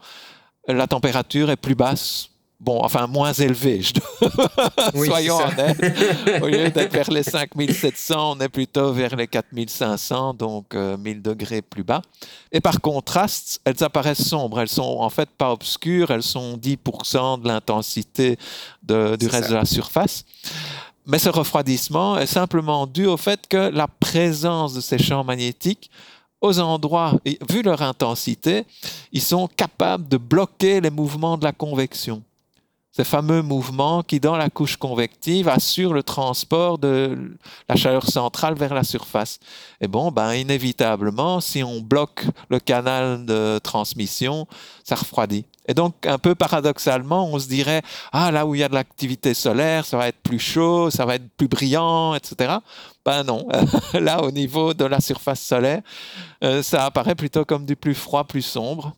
la température est plus basse bon, enfin moins élevé, je soyons honnêtes. Au lieu d'être vers les 5700, on est plutôt vers les 4500, donc 1000 euh, degrés plus bas. Et par contraste, elles apparaissent sombres. Elles sont en fait pas obscures, elles sont 10% de l'intensité du reste de la surface. Mais ce refroidissement est simplement dû au fait que la présence de ces champs magnétiques aux endroits, vu leur intensité, ils sont capables de bloquer les mouvements de la convection ces fameux mouvements qui, dans la couche convective, assurent le transport de la chaleur centrale vers la surface. Et bon, ben, inévitablement, si on bloque le canal de transmission, ça refroidit. Et donc, un peu paradoxalement, on se dirait, ah, là où il y a de l'activité solaire, ça va être plus chaud, ça va être plus brillant, etc. Ben non, là, au niveau de la surface solaire, euh, ça apparaît plutôt comme du plus froid, plus sombre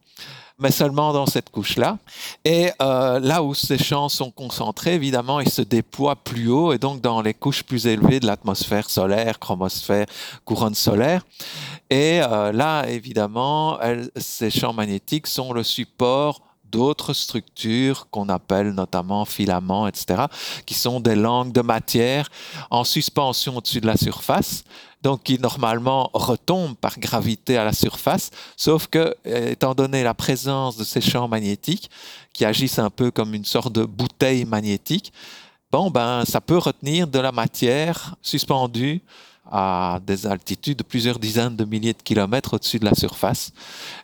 mais seulement dans cette couche-là. Et euh, là où ces champs sont concentrés, évidemment, ils se déploient plus haut et donc dans les couches plus élevées de l'atmosphère solaire, chromosphère, couronne solaire. Et euh, là, évidemment, ces champs magnétiques sont le support d'autres structures qu'on appelle notamment filaments, etc., qui sont des langues de matière en suspension au-dessus de la surface donc qui normalement retombe par gravité à la surface, sauf que, euh, étant donné la présence de ces champs magnétiques, qui agissent un peu comme une sorte de bouteille magnétique, bon, ben, ça peut retenir de la matière suspendue à des altitudes de plusieurs dizaines de milliers de kilomètres au-dessus de la surface.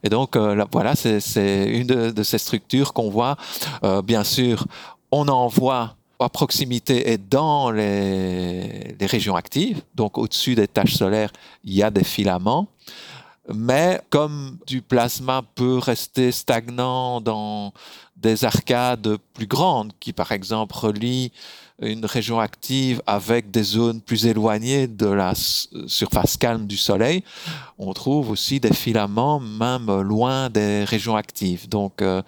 Et donc, euh, voilà, c'est une de, ces structures qu'on voit. Euh, bien sûr, on en voit à proximité et dans les, régions actives, donc au-dessus des taches solaires, il y a des filaments. Mais comme du plasma peut rester stagnant dans des arcades plus grandes, qui par exemple relient une région active avec des zones plus éloignées de la surface calme du Soleil, on trouve aussi des filaments même loin des régions actives. Donc euh,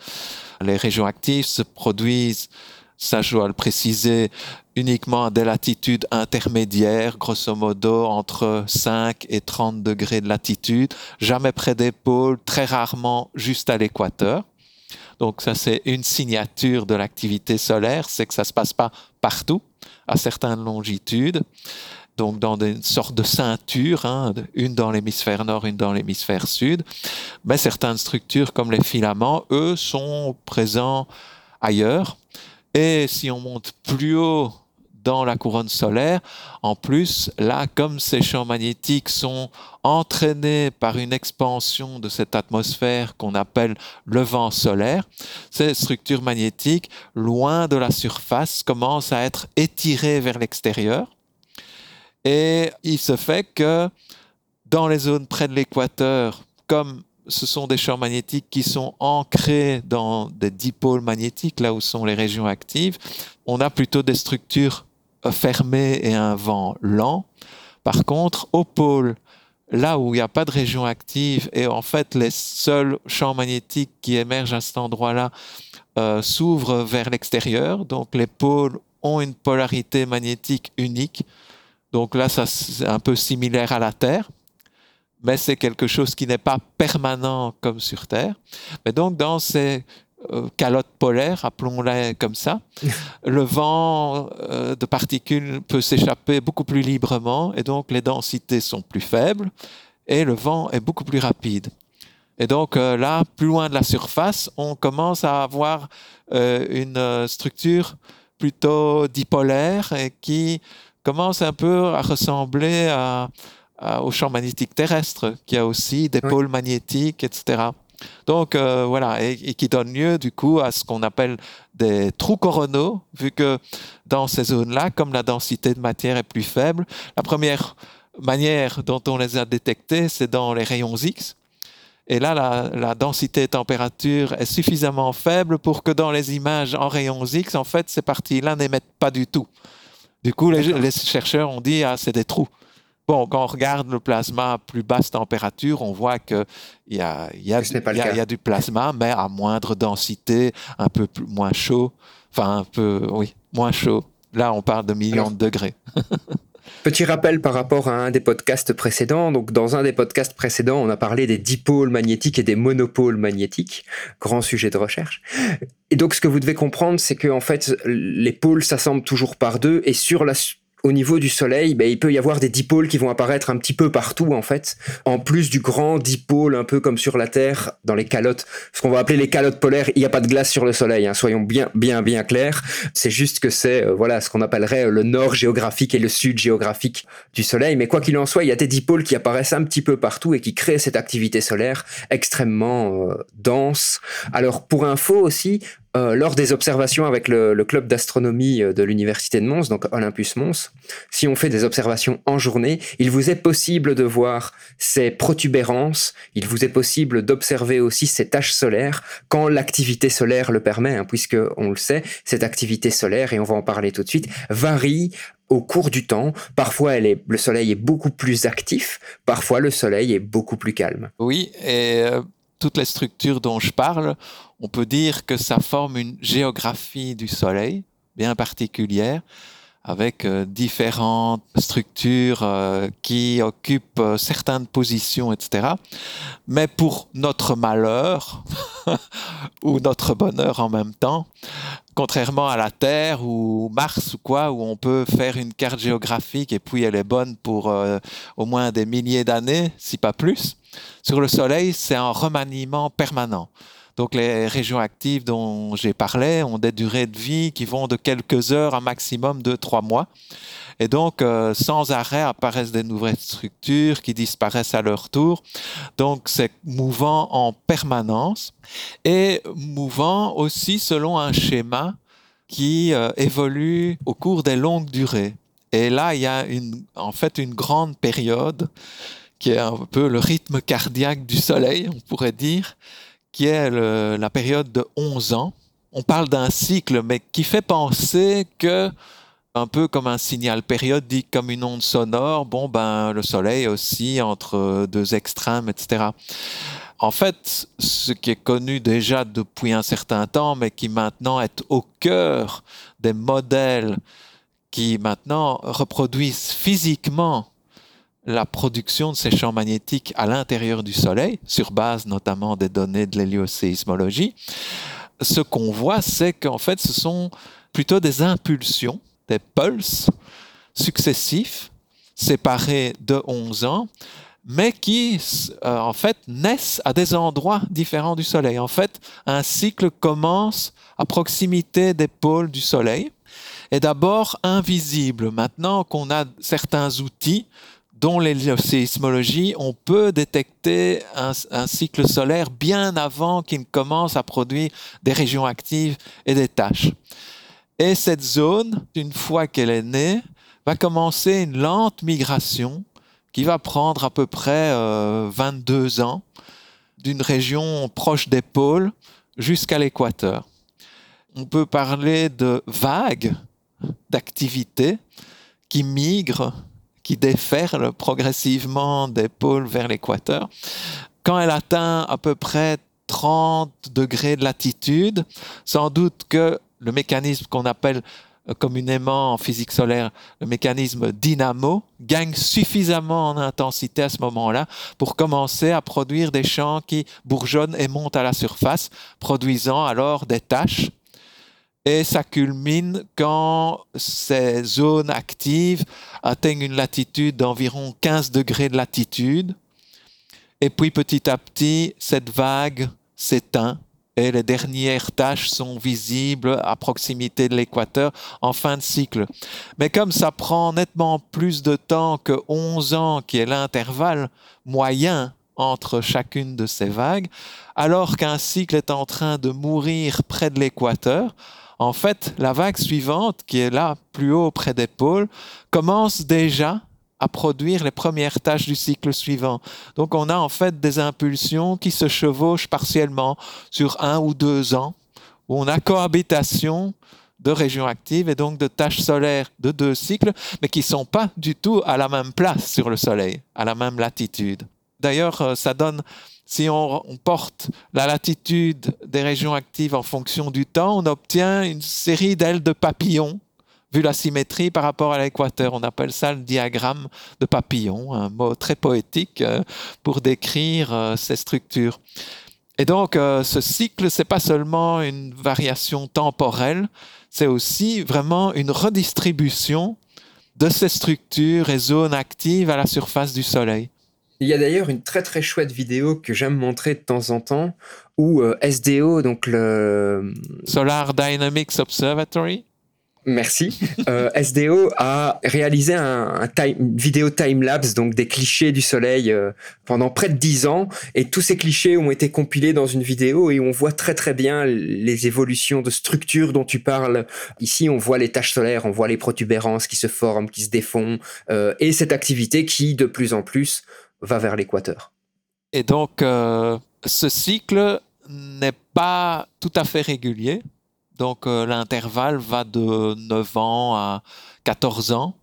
les régions actives se produisent ça je dois le préciser, uniquement à des latitudes intermédiaires, grosso modo entre 5 et 30 degrés de latitude, jamais près des pôles, très rarement juste à l'équateur. Donc ça c'est une signature de l'activité solaire, c'est que ça se passe pas partout, à certaines longitudes. Donc dans des sortes de ceintures, hein, une dans l'hémisphère nord, une dans l'hémisphère sud. Mais certaines structures comme les filaments, eux, sont présents ailleurs. Et si on monte plus haut dans la couronne solaire, en plus, là, comme ces champs magnétiques sont entraînés par une expansion de cette atmosphère qu'on appelle le vent solaire, ces structures magnétiques, loin de la surface, commencent à être étirées vers l'extérieur. Et il se fait que dans les zones près de l'équateur, comme ce sont des champs magnétiques qui sont ancrés dans des dipôles magnétiques, là où sont les régions actives. On a plutôt des structures fermées et un vent lent. Par contre, au pôle, là où il n'y a pas de région active, et en fait les seuls champs magnétiques qui émergent à cet endroit-là euh, s'ouvrent vers l'extérieur, donc les pôles ont une polarité magnétique unique. Donc là, c'est un peu similaire à la Terre, mais c'est quelque chose qui n'est pas permanent comme sur Terre. Mais donc dans ces euh, calottes polaires, appelons-les comme ça, le vent euh, de particules peut s'échapper beaucoup plus librement et donc les densités sont plus faibles et le vent est beaucoup plus rapide. Et donc euh, là, plus loin de la surface, on commence à avoir une structure plutôt dipolaire et qui commence un peu à ressembler à, à- au champ magnétique terrestre, qui a aussi des Oui. pôles magnétiques, etc. Donc euh, voilà, et, et qui donne lieu du coup à ce qu'on appelle des trous coronaux, vu que dans ces zones-là, comme la densité de matière est plus faible, la première manière dont on les a détectés, c'est dans les rayons X. Et là, la, la densité et température est suffisamment faible pour que dans les images en rayons X, en fait, ces parties-là n'émettent pas du tout. Du coup, les, les chercheurs ont dit, ah, c'est des trous. Bon, quand on regarde le plasma à plus basse température, on voit qu'il y a, y, a, y y du plasma, mais à moindre densité, un peu plus, moins chaud. Enfin, un peu, oui, moins chaud. Là, on parle de millions Alors- de degrés. Petit rappel par rapport à un des podcasts précédents. Donc, dans un des podcasts précédents, on a parlé des dipôles magnétiques et des monopôles magnétiques. Grand sujet de recherche. Et donc, ce que vous devez comprendre, c'est que, en fait, les pôles s'assemblent toujours par deux et sur la, au niveau du Soleil, ben, il peut y avoir des dipôles qui vont apparaître un petit peu partout, en fait, en plus du grand dipôle, un peu comme sur la Terre, dans les calottes, ce qu'on va appeler les calottes polaires. Il n'y a pas de glace sur le Soleil, hein, soyons bien, bien, bien clairs. C'est juste que c'est euh, voilà ce qu'on appellerait le nord géographique et le sud géographique du Soleil. Mais quoi qu'il en soit, il y a des dipôles qui apparaissent un petit peu partout et qui créent cette activité solaire extrêmement euh, dense. Alors pour info aussi, euh, lors des observations avec le, club d'astronomie euh, de l'université de Mons, donc Olympus Mons, si on fait des observations en journée, il vous est possible de voir ces protubérances, il vous est possible d'observer aussi ces taches solaires quand l'activité solaire le permet, hein, puisque on le sait, cette activité solaire, et on va en parler tout de suite, varie au cours du temps. Parfois, le soleil est beaucoup plus actif, parfois le soleil est beaucoup plus calme. Oui, et euh, toutes les structures dont je parle, on peut dire que ça forme une géographie du Soleil bien particulière, avec euh, différentes structures euh, qui occupent euh, certaines positions, etc. Mais pour notre malheur, ou notre bonheur en même temps, contrairement à la Terre ou Mars ou quoi, où on peut faire une carte géographique et puis elle est bonne pour au moins des milliers d'années, si pas plus. Sur le Soleil, c'est un remaniement permanent. Donc les régions actives dont j'ai parlé ont des durées de vie qui vont de quelques heures à maximum de trois mois. Et donc, euh, sans arrêt apparaissent des nouvelles structures qui disparaissent à leur tour. Donc, c'est mouvant en permanence et mouvant aussi selon un schéma qui euh, évolue au cours des longues durées. Et là, il y a en fait une grande période qui est un peu le rythme cardiaque du Soleil, on pourrait dire, qui est la période de 11 ans. On parle d'un cycle, mais qui fait penser que, un peu comme un signal périodique, comme une onde sonore, bon, ben, le Soleil aussi entre deux extrêmes, etc. En fait, ce qui est connu déjà depuis un certain temps, mais qui maintenant est au cœur des modèles qui maintenant reproduisent physiquement la production de ces champs magnétiques à l'intérieur du Soleil, sur base notamment des données de l'hélioséismologie, ce qu'on voit, c'est qu'en fait, ce sont plutôt des impulsions, des pulses successifs, séparés de 11 ans, mais qui, euh, en fait, naissent à des endroits différents du Soleil. En fait, un cycle commence à proximité des pôles du Soleil, est d'abord invisible. Maintenant qu'on a certains outils, dont l'hélioséismologie, on peut détecter un, cycle solaire bien avant qu'il ne commence à produire des régions actives et des tâches. Et cette zone, une fois qu'elle est née, va commencer une lente migration qui va prendre à peu près euh, 22 ans d'une région proche des pôles jusqu'à l'équateur. On peut parler de vagues d'activité qui migrent qui déferle progressivement des pôles vers l'équateur. Quand elle atteint à peu près 30 degrés de latitude, sans doute que le mécanisme qu'on appelle euh, communément en physique solaire le mécanisme dynamo, gagne suffisamment en intensité à ce moment-là pour commencer à produire des champs qui bourgeonnent et montent à la surface, produisant alors des taches. Et ça culmine quand ces zones actives atteignent une latitude d'environ 15 degrés de latitude. Et puis petit à petit, cette vague s'éteint et les dernières tâches sont visibles à proximité de l'équateur en fin de cycle. Mais comme ça prend nettement plus de temps que 11 ans, qui est l'intervalle moyen entre chacune de ces vagues, alors qu'un cycle est en train de mourir près de l'équateur, en fait, la vague suivante, qui est là plus haut près des pôles, commence déjà à produire les premières tâches du cycle suivant. Donc on a en fait des impulsions qui se chevauchent partiellement sur un ou deux ans, où on a cohabitation de régions actives et donc de tâches solaires de deux cycles, mais qui ne sont pas du tout à la même place sur le Soleil, à la même latitude. D'ailleurs, euh, ça donne, si on, porte la latitude des régions actives en fonction du temps, on obtient une série d'ailes de papillons vu la symétrie par rapport à l'équateur. On appelle ça le diagramme de papillon, un mot très poétique euh, pour décrire euh, ces structures. Et donc, euh, ce cycle, c'est pas seulement une variation temporelle, c'est aussi vraiment une redistribution de ces structures et zones actives à la surface du Soleil. Il y a d'ailleurs une très très chouette vidéo que j'aime montrer de temps en temps où SDO, donc le Solar Dynamics Observatory, Merci. Euh, SDO a réalisé un, une vidéo time-lapse, donc des clichés du soleil euh, pendant près de dix ans. Et tous ces clichés ont été compilés dans une vidéo et on voit très très bien les évolutions de structure dont tu parles. Ici, on voit les taches solaires, on voit les protubérances qui se forment, qui se défont, euh, et cette activité qui, de plus en plus, va vers l'équateur. Et donc, euh, ce cycle n'est pas tout à fait régulier. Donc euh, l'intervalle va de 9 ans à 14 ans.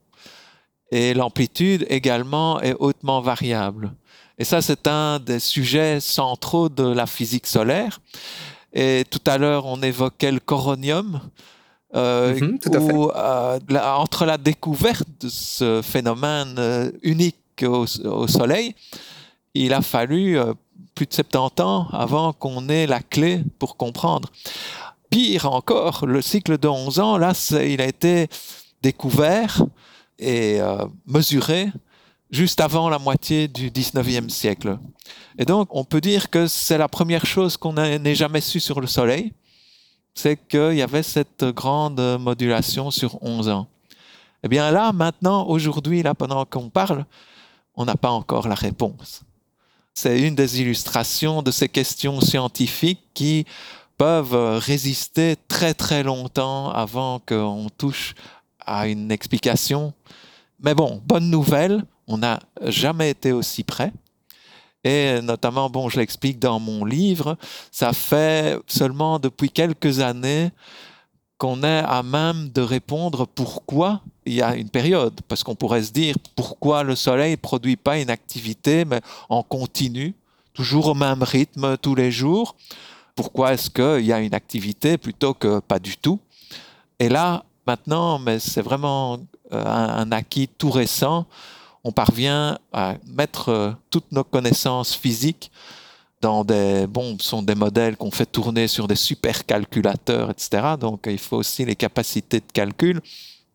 Et l'amplitude également est hautement variable. Et ça, c'est un des sujets centraux de la physique solaire. Et tout à l'heure, on évoquait le coronium. Euh, où, euh, entre la découverte de ce phénomène unique au, au, Soleil, il a fallu plus de 70 ans avant qu'on ait la clé pour comprendre. Pire encore, le cycle de 11 ans, là, il a été découvert et euh, mesuré juste avant la moitié du 19e siècle. Et donc, on peut dire que c'est la première chose qu'on n'ait jamais su sur le Soleil, c'est qu'il y avait cette grande modulation sur 11 ans. Eh bien là, maintenant, aujourd'hui, là, pendant qu'on parle, on n'a pas encore la réponse. C'est une des illustrations de ces questions scientifiques qui peuvent résister très très longtemps avant qu'on touche à une explication. Mais bon, bonne nouvelle, on n'a jamais été aussi près. Et notamment, bon, je l'explique dans mon livre, ça fait seulement depuis quelques années qu'on est à même de répondre pourquoi il y a une période. Parce qu'on pourrait se dire pourquoi le Soleil ne produit pas une activité, mais en continu, toujours au même rythme tous les jours? Pourquoi est-ce qu'il y a une activité plutôt que pas du tout? Et là, maintenant, mais c'est vraiment euh, un, acquis tout récent, on parvient à mettre euh, toutes nos connaissances physiques dans des bon, sont des modèles qu'on fait tourner sur des supercalculateurs, etc. Donc il faut aussi les capacités de calcul.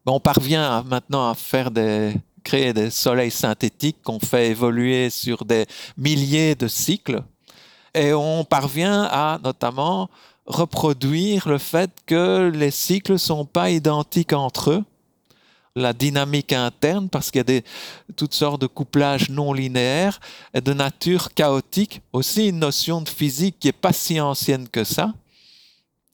On parvient maintenant à créer des soleils synthétiques qu'on fait évoluer sur des milliers de cycles. Et on parvient à notamment reproduire le fait que les cycles ne sont pas identiques entre eux, la dynamique interne, parce qu'il y a toutes sortes de couplages non linéaires, et de nature chaotique, aussi une notion de physique qui n'est pas si ancienne que ça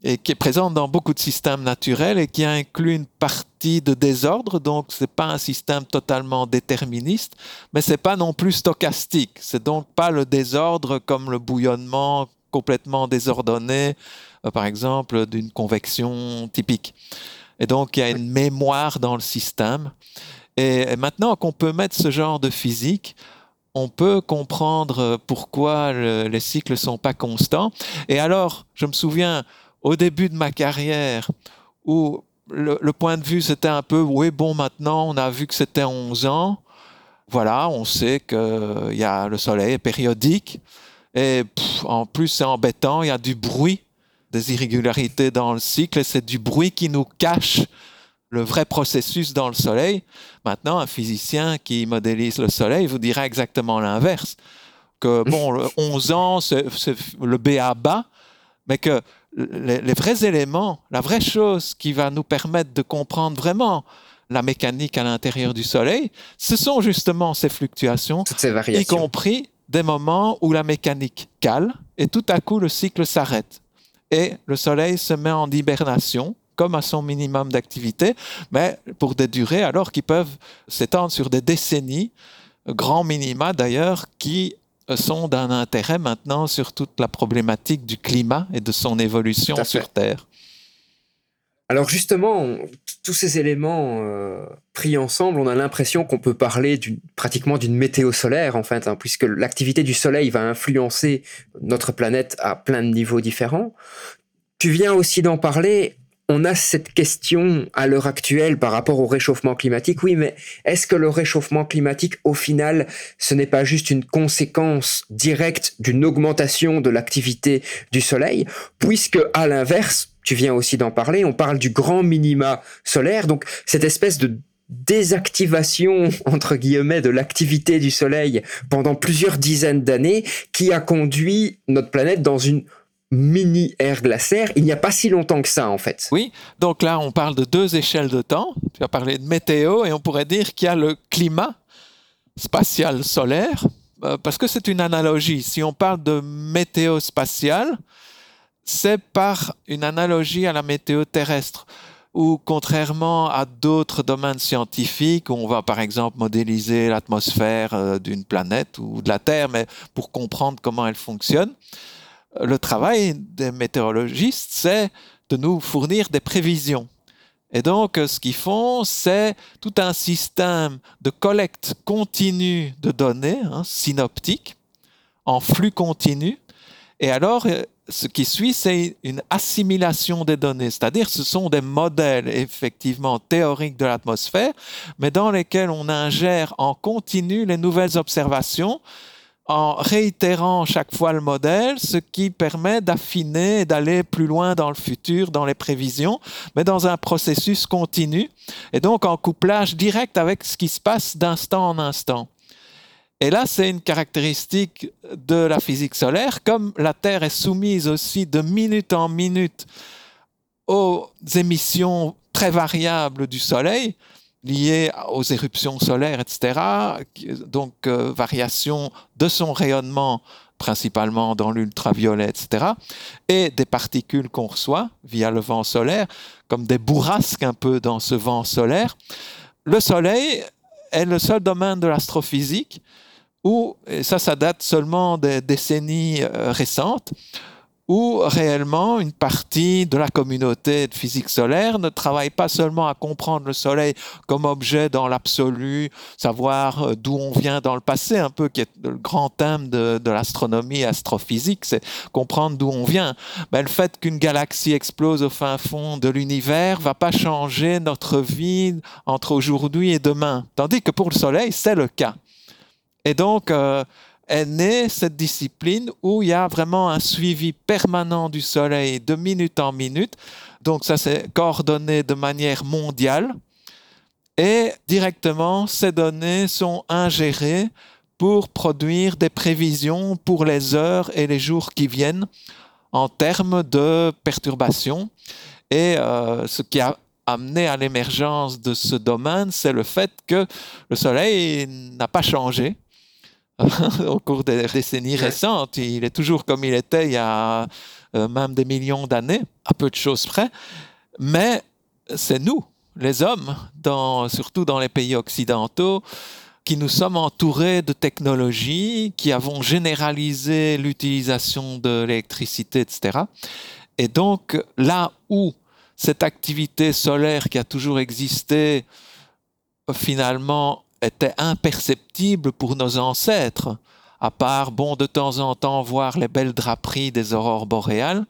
et qui est présente dans beaucoup de systèmes naturels et qui inclut une partie de désordre. Donc, c'est pas un système totalement déterministe, mais c'est pas non plus stochastique. C'est donc pas le désordre comme le bouillonnement complètement désordonné, euh, par exemple, d'une convection typique. Et donc, il y a une mémoire dans le système. Et, maintenant qu'on peut mettre ce genre de physique, on peut comprendre pourquoi les cycles sont pas constants. Et alors, je me souviens, au début de ma carrière où le, le point de vue, c'était un peu, oui, bon, maintenant, on a vu que c'était 11 ans. Voilà, on sait que il y a, le soleil est périodique. Et pff, en plus, c'est embêtant, il y a du bruit, des irrégularités dans le cycle, et c'est du bruit qui nous cache le vrai processus dans le soleil. Maintenant, un physicien qui modélise le soleil vous dira exactement l'inverse. Que, bon, le 11 ans, c'est le B à bas, mais que les, les vrais éléments, la vraie chose qui va nous permettre de comprendre vraiment la mécanique à l'intérieur du soleil, ce sont justement ces fluctuations, Toutes ces y compris des moments où la mécanique cale et tout à coup le cycle s'arrête. Et le soleil se met en hibernation, comme à son minimum d'activité, mais pour des durées alors qui peuvent s'étendre sur des décennies, grands minima d'ailleurs, qui sont d'un intérêt maintenant sur toute la problématique du climat et de son évolution sur Terre. Alors justement, tous ces éléments euh, pris ensemble, on a l'impression qu'on peut parler pratiquement d'une météo solaire en fait, hein, puisque l'activité du Soleil va influencer notre planète à plein de niveaux différents. Tu viens aussi d'en parler. On a cette question à l'heure actuelle par rapport au réchauffement climatique. Oui, mais est-ce que le réchauffement climatique, au final, ce n'est pas juste une conséquence directe d'une augmentation de l'activité du Soleil, puisque à l'inverse, tu viens aussi d'en parler, on parle du grand minima solaire, donc cette espèce de désactivation entre guillemets de l'activité du Soleil pendant plusieurs dizaines d'années qui a conduit notre planète dans une mini ère glaciaire il n'y a pas si longtemps que ça en fait. Oui, donc là, on parle de deux échelles de temps. Tu as parlé de météo et on pourrait dire qu'il y a le climat spatial solaire, euh, parce que c'est une analogie. Si on parle de météo spatiale, c'est par une analogie à la météo terrestre, où contrairement à d'autres domaines scientifiques, où on va par exemple modéliser l'atmosphère euh, d'une planète ou de la Terre, mais pour comprendre comment elle fonctionne, le travail des météorologistes, c'est de nous fournir des prévisions. Et donc, ce qu'ils font, c'est tout un système de collecte continue de données, hein, synoptiques, en flux continu. Et alors, euh, ce qui suit, c'est une assimilation des données, c'est-à-dire ce sont des modèles effectivement théoriques de l'atmosphère, mais dans lesquels on ingère en continu les nouvelles observations en réitérant chaque fois le modèle, ce qui permet d'affiner et d'aller plus loin dans le futur, dans les prévisions, mais dans un processus continu, et donc en couplage direct avec ce qui se passe d'instant en instant. Et là, c'est une caractéristique de la physique solaire, comme la Terre est soumise aussi de minute en minute aux émissions très variables du Soleil, liées aux éruptions solaires, etc. Donc, euh, variation de son rayonnement, principalement dans l'ultraviolet, etc. Et des particules qu'on reçoit via le vent solaire, comme des bourrasques un peu dans ce vent solaire. Le Soleil est le seul domaine de l'astrophysique où, et ça, ça date seulement des décennies euh, récentes, où réellement une partie de la communauté de physique solaire ne travaille pas seulement à comprendre le Soleil comme objet dans l'absolu, savoir euh, d'où on vient dans le passé, un peu qui est le grand thème de, l'astronomie astrophysique, c'est comprendre d'où on vient. Ben, le fait qu'une galaxie explose au fin fond de l'univers va pas changer notre vie entre aujourd'hui et demain, tandis que pour le Soleil, c'est le cas. Et donc, euh, est née cette discipline où il y a vraiment un suivi permanent du Soleil de minute en minute. Donc, ça, c'est coordonné de manière mondiale. Et directement, ces données sont ingérées pour produire des prévisions pour les heures et les jours qui viennent en termes de perturbations. Et euh, ce qui a amené à l'émergence de ce domaine, c'est le fait que le Soleil n'a pas changé au cours des décennies récentes. Il est toujours comme il était il y a euh, même des millions d'années, à peu de choses près. Mais c'est nous, les hommes, dans, surtout dans les pays occidentaux, qui nous sommes entourés de technologies, qui avons généralisé l'utilisation de l'électricité, etc. Et donc, là où cette activité solaire qui a toujours existé, finalement, était imperceptible pour nos ancêtres, à part, bon, de temps en temps, voir les belles draperies des aurores boréales,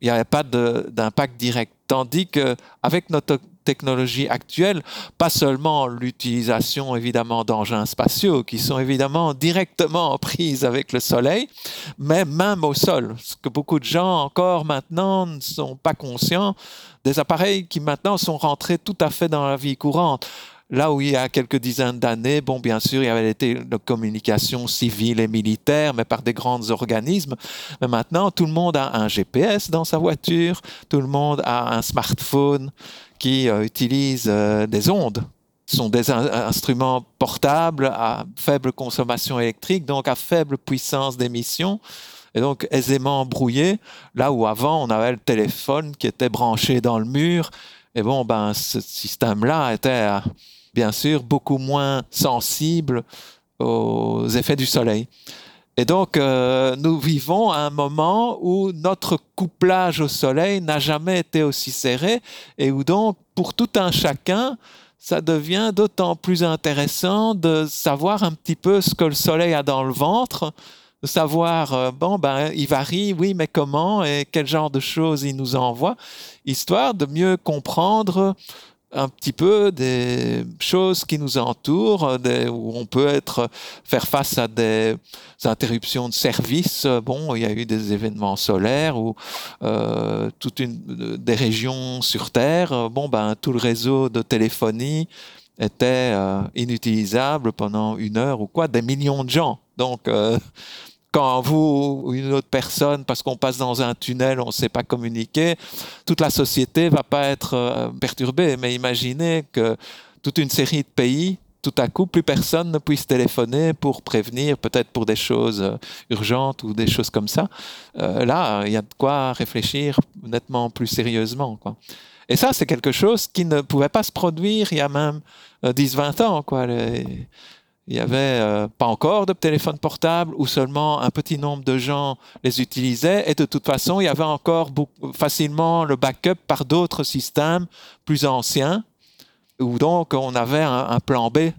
il n'y avait pas d'impact direct. Tandis qu'avec notre technologie actuelle, pas seulement l'utilisation évidemment d'engins spatiaux qui sont évidemment directement prises avec le Soleil, mais même au sol. Ce que beaucoup de gens encore maintenant ne sont pas conscients des appareils qui maintenant sont rentrés tout à fait dans la vie courante. Là où il y a quelques dizaines d'années, bon, bien sûr, il y avait été de communication civile et militaire, mais par des grands organismes. Mais maintenant, tout le monde a un GPS dans sa voiture, tout le monde a un smartphone qui euh, utilise euh, des ondes. Ce sont des instruments portables à faible consommation électrique, donc à faible puissance d'émission et donc aisément brouillés. Là où avant, on avait le téléphone qui était branché dans le mur. Et bon, ben, ce système-là était bien sûr beaucoup moins sensible aux effets du soleil. Et donc, euh, nous vivons à un moment où notre couplage au soleil n'a jamais été aussi serré et où donc, pour tout un chacun, ça devient d'autant plus intéressant de savoir un petit peu ce que le soleil a dans le ventre, de savoir, euh, bon, ben, il varie, oui, mais comment et quel genre de choses il nous envoie, histoire de mieux comprendre un petit peu des choses qui nous entourent, où on peut être, faire face à des interruptions de service. Bon, il y a eu des événements solaires ou euh, toute une des régions sur Terre. Bon, ben tout le réseau de téléphonie était euh, inutilisable pendant une heure ou quoi. Des millions de gens. Donc euh, quand vous ou une autre personne, parce qu'on passe dans un tunnel, on ne sait pas communiquer, toute la société va pas être euh, perturbée. Mais imaginez que toute une série de pays, tout à coup, plus personne ne puisse téléphoner pour prévenir, peut-être pour des choses euh, urgentes ou des choses comme ça. Euh, là, il y a de quoi réfléchir nettement plus sérieusement. Et ça, c'est quelque chose qui ne pouvait pas se produire il y a même 10-20 ans. Il n'y avait euh, pas encore de téléphone portable ou seulement un petit nombre de gens les utilisaient. Et de toute façon, il y avait encore facilement le backup par d'autres systèmes plus anciens, où donc on avait un plan B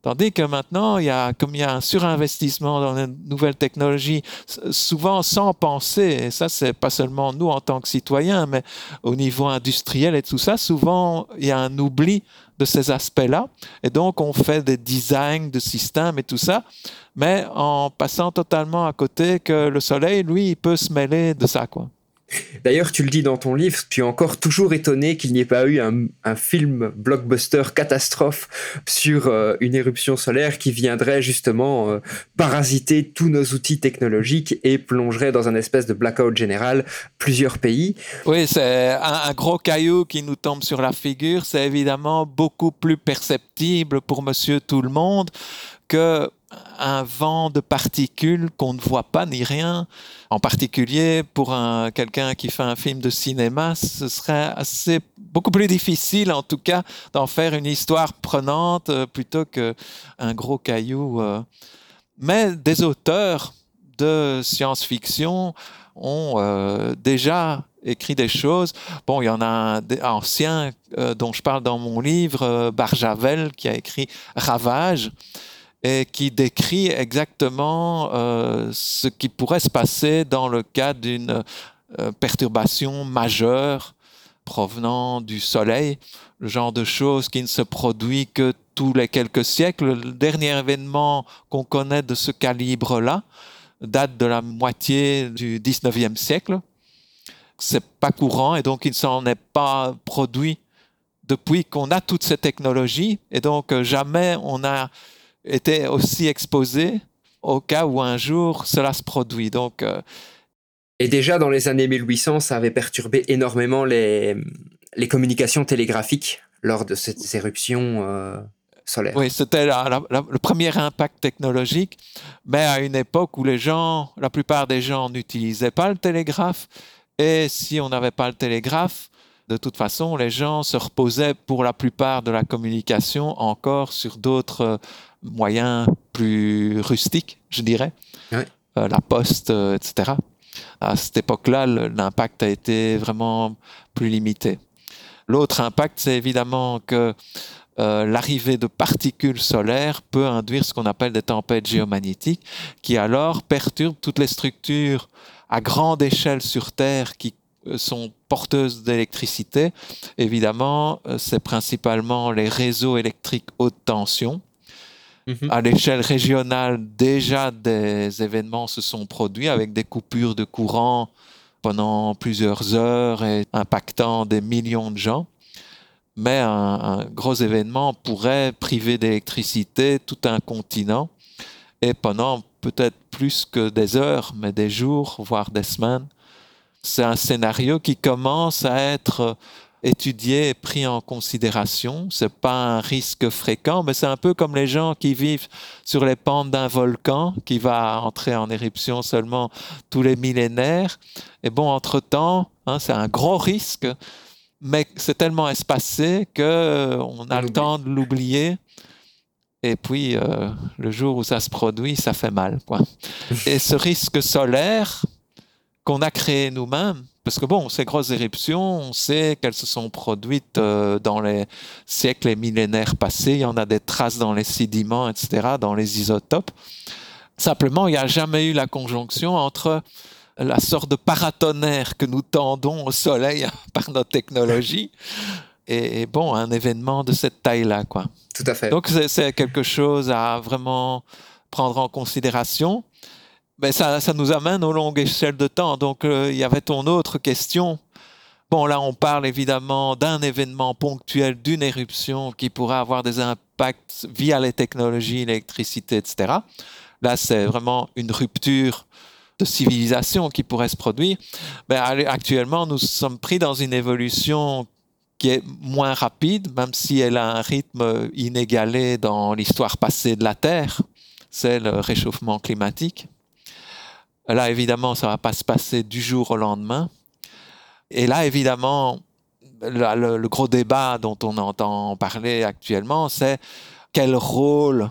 Tandis que maintenant, il y a, comme il y a un surinvestissement dans les nouvelles technologies, souvent sans penser, et ça, c'est pas seulement nous en tant que citoyens, mais au niveau industriel et tout ça, souvent, il y a un oubli de ces aspects-là. Et donc, on fait des designs de systèmes et tout ça, mais en passant totalement à côté que le soleil, lui, il peut se mêler de ça, quoi. D'ailleurs, tu le dis dans ton livre, tu es encore toujours étonné qu'il n'y ait pas eu un, film blockbuster catastrophe sur euh, une éruption solaire qui viendrait justement euh, parasiter tous nos outils technologiques et plongerait dans un espèce de blackout général plusieurs pays. Oui, c'est un, gros caillou qui nous tombe sur la figure. C'est évidemment beaucoup plus perceptible pour monsieur tout le monde que un vent de particules qu'on ne voit pas ni rien. En particulier pour quelqu'un qui fait un film de cinéma, ce serait assez beaucoup plus difficile en tout cas d'en faire une histoire prenante euh, plutôt qu'un gros caillou. Euh. Mais des auteurs de science-fiction ont euh, déjà écrit des choses. Bon, il y en a un ancien dont je parle dans mon livre, Barjavel, qui a écrit Ravage et qui décrit exactement euh, ce qui pourrait se passer dans le cas d'une euh, perturbation majeure provenant du Soleil, le genre de choses qui ne se produit que tous les quelques siècles. Le dernier événement qu'on connaît de ce calibre-là date de la moitié du 19e siècle. C'est pas courant et donc il ne s'en est pas produit depuis qu'on a toutes ces technologies et donc euh, jamais on a était aussi exposé au cas où un jour cela se produit. Donc, euh, et déjà dans les années 1800, ça avait perturbé énormément les, les communications télégraphiques lors de ces éruptions euh, solaires. Oui, c'était le premier impact technologique, mais à une époque où les gens, la plupart des gens n'utilisaient pas le télégraphe, et si on n'avait pas le télégraphe, de toute façon, les gens se reposaient pour la plupart de la communication encore sur d'autres moyens plus rustiques, je dirais. Euh, la poste, euh, etc. À cette époque-là, l'impact a été vraiment plus limité. L'autre impact, c'est évidemment que euh, l'arrivée de particules solaires peut induire ce qu'on appelle des tempêtes géomagnétiques, qui alors perturbent toutes les structures à grande échelle sur Terre qui sont porteuses d'électricité. Évidemment, c'est principalement les réseaux électriques haute tension. Mhm. À l'échelle régionale, déjà des événements se sont produits avec des coupures de courant pendant plusieurs heures et impactant des millions de gens. Mais un, un gros événement pourrait priver d'électricité tout un continent et pendant peut-être plus que des heures, mais des jours, voire des semaines. C'est un scénario qui commence à être étudié et pris en considération. C'est pas un risque fréquent, mais c'est un peu comme les gens qui vivent sur les pentes d'un volcan qui va entrer en éruption seulement tous les millénaires. Et bon, entre-temps, hein, c'est un gros risque, mais c'est tellement espacé que euh, on a le temps de l'oublier. Et puis, euh, le jour où ça se produit, ça fait mal. Quoi. Et ce risque solaire qu'on a créé nous-mêmes, parce que bon, ces grosses éruptions, on sait qu'elles se sont produites euh, dans les siècles et millénaires passés. Il y en a des traces dans les sédiments, etc., dans les isotopes. Simplement, il n'y a jamais eu la conjonction entre la sorte de paratonnerre que nous tendons au Soleil par notre technologie et, et bon, un événement de cette taille-là, quoi. Tout à fait. Donc c'est- c'est quelque chose à vraiment prendre en considération. Mais ça, ça nous amène aux longues échelles de temps. Donc euh, il y avait ton autre question. Bon, là on parle évidemment d'un événement ponctuel, d'une éruption qui pourrait avoir des impacts via les technologies, l'électricité, etc. Là c'est vraiment une rupture de civilisation qui pourrait se produire. Mais allez, actuellement nous sommes pris dans une évolution qui est moins rapide, même si elle a un rythme inégalé dans l'histoire passée de la Terre, c'est le réchauffement climatique. Là, évidemment, ça ne va pas se passer du jour au lendemain. Et là, évidemment, le, gros débat dont on entend parler actuellement, c'est quel rôle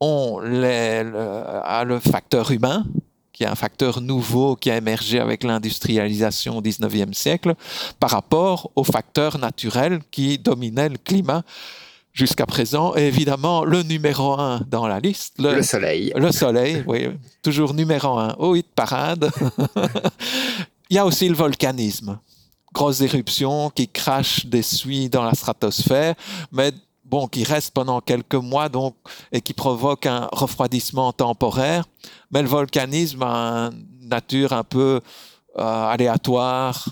ont les, le, a le facteur humain, qui est un facteur nouveau qui a émergé avec l'industrialisation au 19e siècle, par rapport aux facteurs naturels qui dominaient le climat jusqu'à présent. Et évidemment, le numéro un dans la liste, le, Le soleil. le soleil, oui, toujours numéro un au hit parade. Il y a aussi le volcanisme. Grosses éruptions qui crachent des suies dans la stratosphère, mais bon, qui restent pendant quelques mois donc, et qui provoquent un refroidissement temporaire. Mais le volcanisme a une nature un peu euh, aléatoire,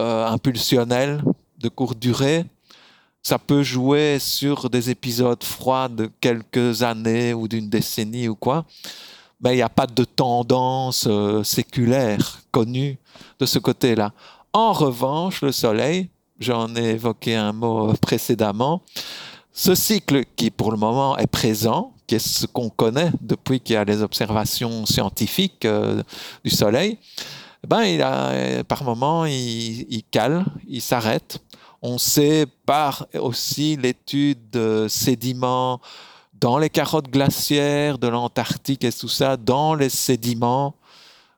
euh, impulsionnelle, de courte durée. Ça peut jouer sur des épisodes froids de quelques années ou d'une décennie ou quoi, mais il n'y a pas de tendance euh, séculaire connue de ce côté-là. En revanche, le Soleil, j'en ai évoqué un mot précédemment, ce cycle qui pour le moment est présent, qui est ce qu'on connaît depuis qu'il y a les observations scientifiques euh, du Soleil, eh ben, il a, par moment, il, il cale, il s'arrête. On sait par aussi l'étude de sédiments dans les carottes glaciaires de l'Antarctique et tout ça, dans les sédiments,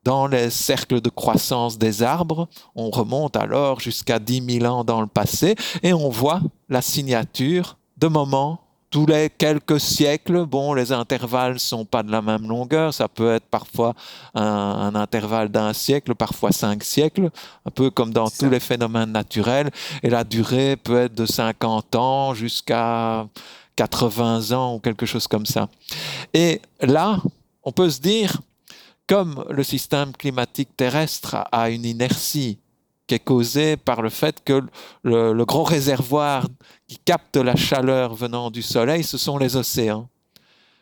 dans les cercles de croissance des arbres. On remonte alors jusqu'à 10 000 ans dans le passé et on voit la signature de moments tous les quelques siècles. Bon, les intervalles sont pas de la même longueur. Ça peut être parfois un, un intervalle d'un siècle, parfois cinq siècles, un peu comme dans tous ça. les phénomènes naturels. Et la durée peut être de 50 ans jusqu'à 80 ans ou quelque chose comme ça. Et là, on peut se dire, comme le système climatique terrestre a une inertie qui est causée par le fait que le, le gros réservoir qui capte la chaleur venant du soleil, ce sont les océans.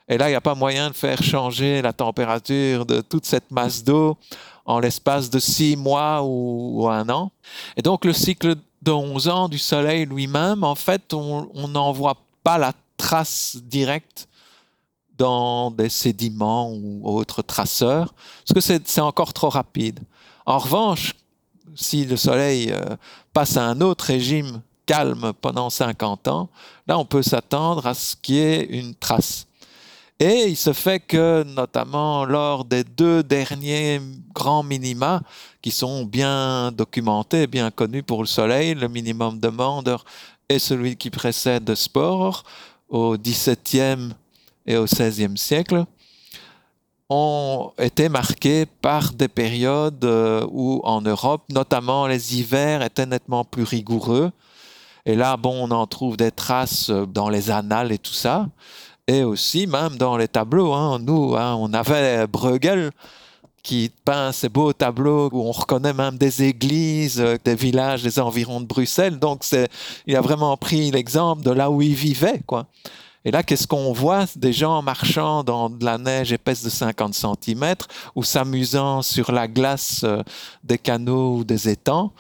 Et là, il n'y a pas moyen de faire changer la température de toute cette masse d'eau en l'espace de six mois ou, un an. Et donc, le cycle de 11 ans du soleil lui-même, en fait, on n'en voit pas la trace directe dans des sédiments ou autres traceurs, parce que c'est c'est encore trop rapide. En revanche, si le Soleil euh, passe à un autre régime pendant 50 ans, là on peut s'attendre à ce qu'il y ait une trace. Et il se fait que, notamment lors des deux derniers grands minima, qui sont bien documentés, bien connus pour le Soleil, le minimum de Maunder et celui qui précède de Spore, au XVIIe et au XVIe siècle, ont été marqués par des périodes euh, où en Europe, notamment les hivers étaient nettement plus rigoureux. Et là, bon, on en trouve des traces euh, dans les annales et tout ça. Et aussi, même dans les tableaux. Hein. nous, hein, on avait Bruegel qui peint ces beaux tableaux où on reconnaît même des églises, euh, des villages des environs de Bruxelles. Donc, il a vraiment pris l'exemple de là où il vivait, quoi. Et là, qu'est-ce qu'on voit? Des gens marchant dans de la neige épaisse de 50 cm ou s'amusant sur la glace euh, des canaux ou des étangs.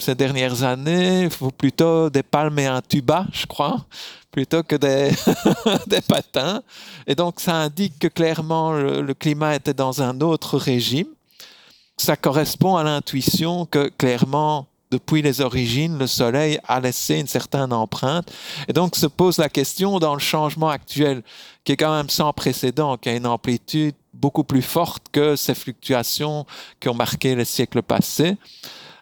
Ces dernières années, plutôt des palmes et un tuba, je crois, plutôt que des, des patins. Et donc, ça indique que clairement, le, climat était dans un autre régime. Ça correspond à l'intuition que clairement, depuis les origines, le Soleil a laissé une certaine empreinte. Et donc se pose la question dans le changement actuel, qui est quand même sans précédent, qui a une amplitude beaucoup plus forte que ces fluctuations qui ont marqué les siècles passés.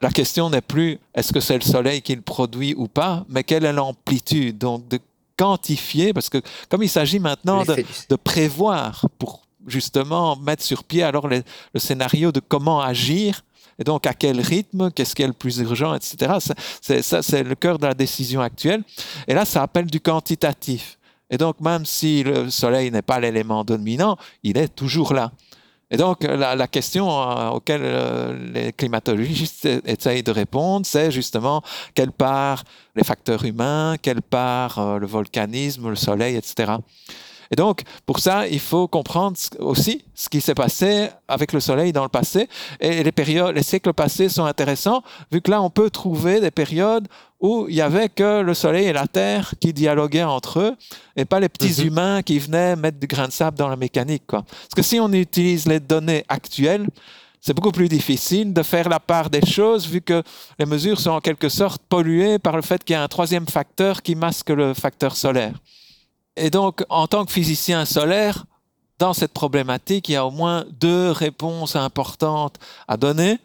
La question n'est plus est-ce que c'est le Soleil qui le produit ou pas, mais quelle est l'amplitude, donc de quantifier, parce que comme il s'agit maintenant de, prévoir pour justement mettre sur pied alors le scénario de comment agir, et donc, à quel rythme, qu'est-ce qui est le plus urgent, etc. Ça, c'est le cœur de la décision actuelle. Et là, ça appelle du quantitatif. Et donc, même si le Soleil n'est pas l'élément dominant, il est toujours là. Et donc, la, question euh, auquel euh, les climatologistes essayent de répondre, c'est justement quelle part les facteurs humains, quelle part euh, le volcanisme, le soleil, etc. Et donc, pour ça, il faut comprendre aussi ce qui s'est passé avec le Soleil dans le passé. Et les périodes, les siècles passés sont intéressants, vu que là, on peut trouver des périodes où il y avait que le Soleil et la Terre qui dialoguaient entre eux, et pas les petits mhm. humains qui venaient mettre du grain de sable dans la mécanique. Quoi. Parce que si on utilise les données actuelles, c'est beaucoup plus difficile de faire la part des choses vu que les mesures sont en quelque sorte polluées par le fait qu'il y a un troisième facteur qui masque le facteur solaire. Et donc, en tant que physicien solaire, dans cette problématique, il y a au moins deux réponses importantes à donner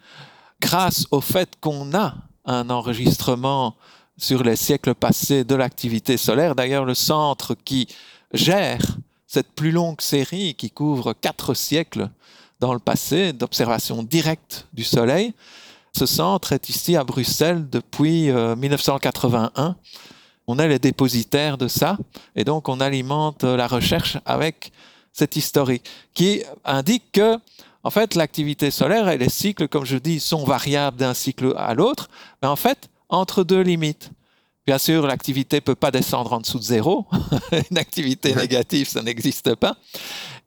grâce au fait qu'on a un enregistrement sur les siècles passés de l'activité solaire. D'ailleurs, le centre qui gère cette plus longue série qui couvre quatre siècles dans le passé d'observation directe du Soleil, ce centre est ici à Bruxelles depuis 1981 euh, on est les dépositaires de ça, et donc on alimente la recherche avec cette historique qui indique que, en fait, l'activité solaire et les cycles, comme je dis, sont variables d'un cycle à l'autre, mais en fait, entre deux limites. Bien sûr, l'activité ne peut pas descendre en dessous de zéro. Une activité négative, ça n'existe pas.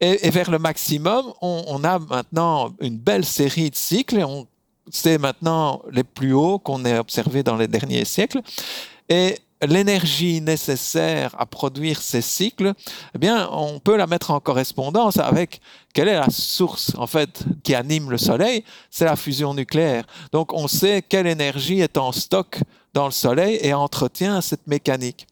Et, vers le maximum, on, on, a maintenant une belle série de cycles. Et on, c'est maintenant les plus hauts qu'on ait observés dans les derniers siècles. Et l'énergie nécessaire à produire ces cycles, eh bien, on peut la mettre en correspondance avec quelle est la source, en fait, qui anime le Soleil, c'est la fusion nucléaire. Donc, on sait quelle énergie est en stock dans le Soleil et entretient cette mécanique.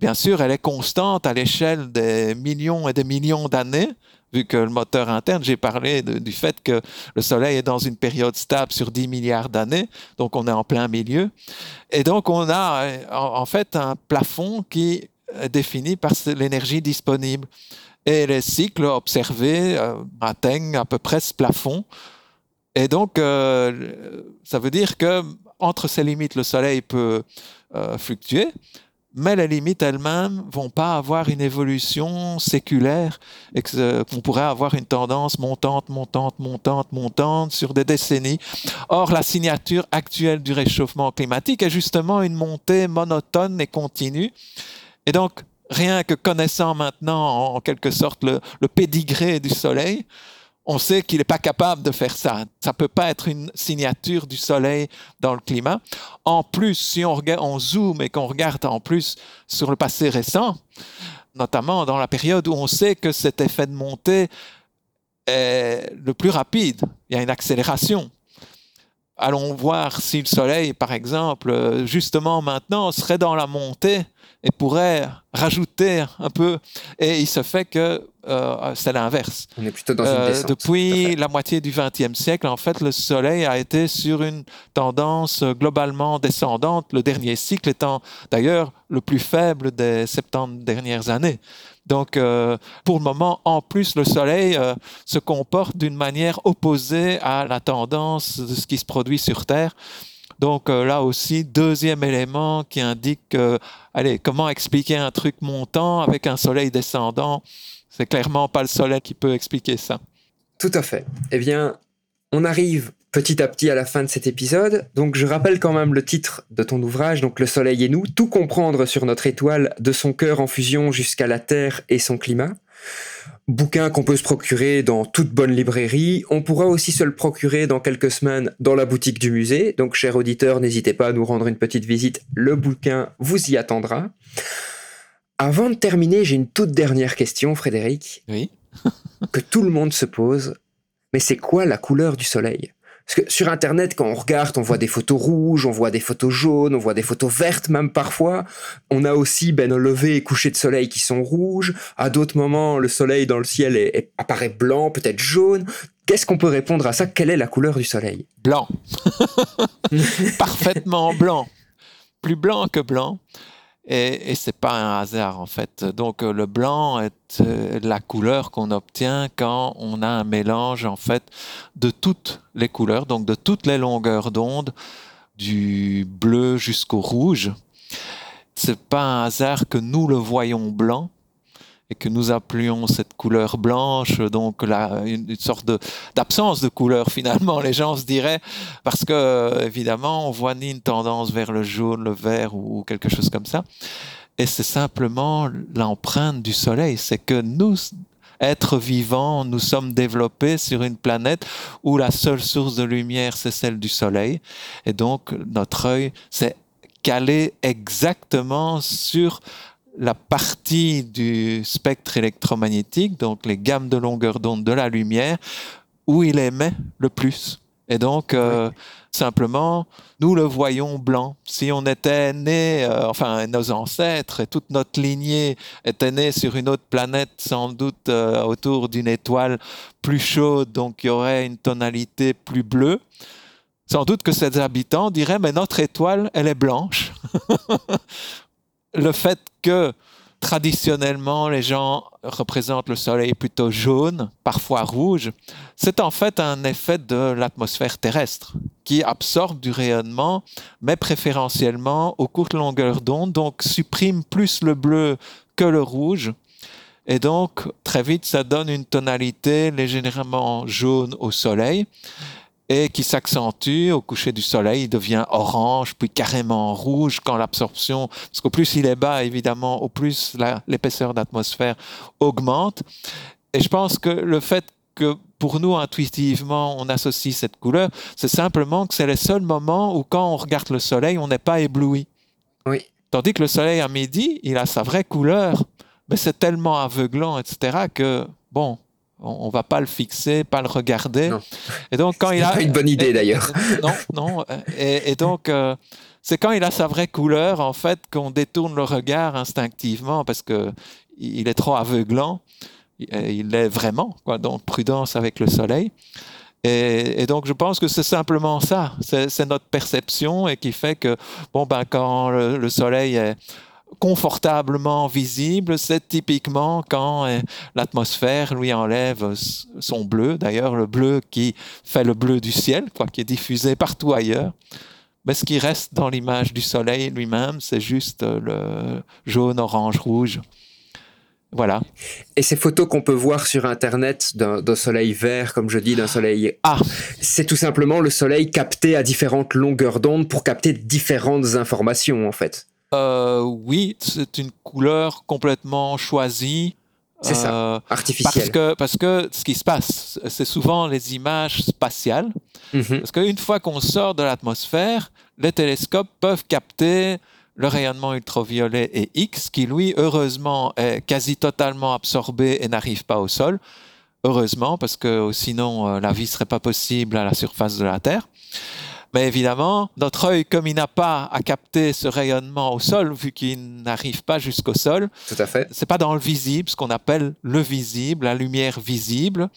Bien sûr, elle est constante à l'échelle des millions et des millions d'années, vu que le moteur interne, j'ai parlé du fait que le Soleil est dans une période stable sur 10 milliards d'années, donc on est en plein milieu. Et donc on a en fait un plafond qui est défini par l'énergie disponible. Et les cycles observés euh, atteignent à peu près ce plafond. Et donc, euh, ça veut dire que entre ces limites, le Soleil peut euh, fluctuer, mais les limites elles-mêmes vont pas avoir une évolution séculaire et qu'on pourrait avoir une tendance montante, montante, montante, montante sur des décennies. Or, la signature actuelle du réchauffement climatique est justement une montée monotone et continue. Et donc, rien que connaissant maintenant en quelque sorte le, le pédigré du Soleil, on sait qu'il n'est pas capable de faire ça. Ça ne peut pas être une signature du soleil dans le climat. En plus, si on, on zoome et qu'on regarde en plus sur le passé récent, notamment dans la période où on sait que cet effet de montée est le plus rapide, il y a une accélération. Allons voir si le Soleil, par exemple, justement maintenant, serait dans la montée et pourrait rajouter un peu. Et il se fait que c'est l'inverse. On est plutôt dans une Euh, descente. depuis la moitié du XXe siècle, en fait, le Soleil a été sur une tendance euh, globalement descendante, le dernier cycle étant d'ailleurs le plus faible des 70 dernières années. Donc, euh, pour le moment, en plus, le Soleil euh, se comporte d'une manière opposée à la tendance de ce qui se produit sur Terre. Donc euh, là aussi, deuxième élément qui indique, euh, allez, comment expliquer un truc montant avec un Soleil descendant C'est clairement pas le Soleil qui peut expliquer ça. Tout à fait. Eh bien, on arrive petit à petit à la fin de cet épisode. Donc, je rappelle quand même le titre de ton ouvrage, donc Le Soleil et nous, tout comprendre sur notre étoile, de son cœur en fusion jusqu'à la Terre et son climat. Bouquin qu'on peut se procurer dans toute bonne librairie. On pourra aussi se le procurer dans quelques semaines dans la boutique du musée. Donc, cher auditeur, n'hésitez pas à nous rendre une petite visite. Le bouquin vous y attendra. Avant de terminer, j'ai une toute dernière question, Frédéric Oui. que tout le monde se pose, mais c'est quoi la couleur du soleil? Parce que sur Internet, quand on regarde, on voit des photos rouges, on voit des photos jaunes, on voit des photos vertes même parfois. On a aussi ben, nos levées et couchers de soleil qui sont rouges. À d'autres moments, le soleil dans le ciel est- est- apparaît blanc, peut-être jaune. Qu'est-ce qu'on peut répondre à ça? Quelle est la couleur du soleil? Blanc. Parfaitement blanc. Plus blanc que blanc. Et, c'est pas un hasard en fait. Donc euh, le blanc est euh, la couleur qu'on obtient quand on a un mélange en fait de toutes les couleurs, donc de toutes les longueurs d'onde, du bleu jusqu'au rouge. C'est pas un hasard que nous le voyons blanc que nous appelions cette couleur blanche, donc la, une, sorte d'absence de couleur finalement. Les gens se diraient, parce que évidemment, on voit ni une tendance vers le jaune, le vert ou, ou quelque chose comme ça. Et c'est simplement l'empreinte du soleil. C'est que nous, êtres vivants, nous sommes développés sur une planète où la seule source de lumière, c'est celle du soleil. Et donc, notre œil s'est calé exactement sur la partie du spectre électromagnétique, donc les gammes de longueur d'onde de la lumière, où il émet le plus. Et donc, euh, simplement, nous le voyons blanc. Si on était né, euh, enfin, nos ancêtres et toute notre lignée était née sur une autre planète, sans doute euh, autour d'une étoile plus chaude, donc il y aurait une tonalité plus bleue. Sans doute que ces habitants diraient, mais notre étoile, elle est blanche. le fait que traditionnellement les gens représentent le soleil plutôt jaune, parfois rouge, c'est en fait un effet de l'atmosphère terrestre qui absorbe du rayonnement, mais préférentiellement aux courtes longueurs d'onde, donc supprime plus le bleu que le rouge. Et donc, très vite, ça donne une tonalité légèrement jaune au soleil et qui s'accentue au coucher du soleil, il devient orange, puis carrément rouge quand l'absorption, parce qu'au plus il est bas, évidemment, au plus l'épaisseur d'atmosphère augmente. Et je pense que le fait que pour nous, intuitivement, on associe cette couleur, c'est simplement que c'est les seuls moments où quand on regarde le soleil, on n'est pas ébloui. Oui. Tandis que le soleil à midi, il a sa vraie couleur, mais c'est tellement aveuglant, etc., que, bon, on, on va pas le fixer, pas le regarder. Non. Et donc, quand il a. pas une bonne idée, d'ailleurs. Non, non. Et, et donc, euh, c'est quand il a sa vraie couleur, en fait, qu'on détourne le regard instinctivement parce que il est trop aveuglant. Il il l'est vraiment, quoi. Donc, prudence avec le soleil. Et, et donc, je pense que c'est simplement ça. C'est c'est notre perception et qui fait que, bon, ben, quand le, le soleil est confortablement visible, c'est typiquement quand euh, l'atmosphère lui enlève son bleu, d'ailleurs le bleu qui fait le bleu du ciel, quoi, qui est diffusé partout ailleurs. Mais ce qui reste dans l'image du soleil lui-même, c'est juste euh, le jaune, orange, rouge. Voilà. Et ces photos qu'on peut voir sur Internet d'un d'un soleil vert, comme je dis, d'un soleil... Ah. C'est tout simplement le soleil capté à différentes longueurs d'onde pour capter différentes informations, en fait. Euh, oui, c'est une couleur complètement choisie. C'est ça, euh, Artificiel. Parce que, parce que ce qui se passe, c'est souvent les images spatiales. Mhm. Parce qu'une fois qu'on sort de l'atmosphère, les télescopes peuvent capter le rayonnement ultraviolet et X, qui lui, heureusement, est quasi totalement absorbé et n'arrive pas au sol. Heureusement, parce que sinon, euh, la vie serait pas possible à la surface de la Terre. Mais évidemment, notre œil, comme il n'a pas à capter ce rayonnement au sol, vu qu'il n'arrive pas jusqu'au sol, Tout à fait. c'est pas dans le visible, ce qu'on appelle le visible, la lumière visible.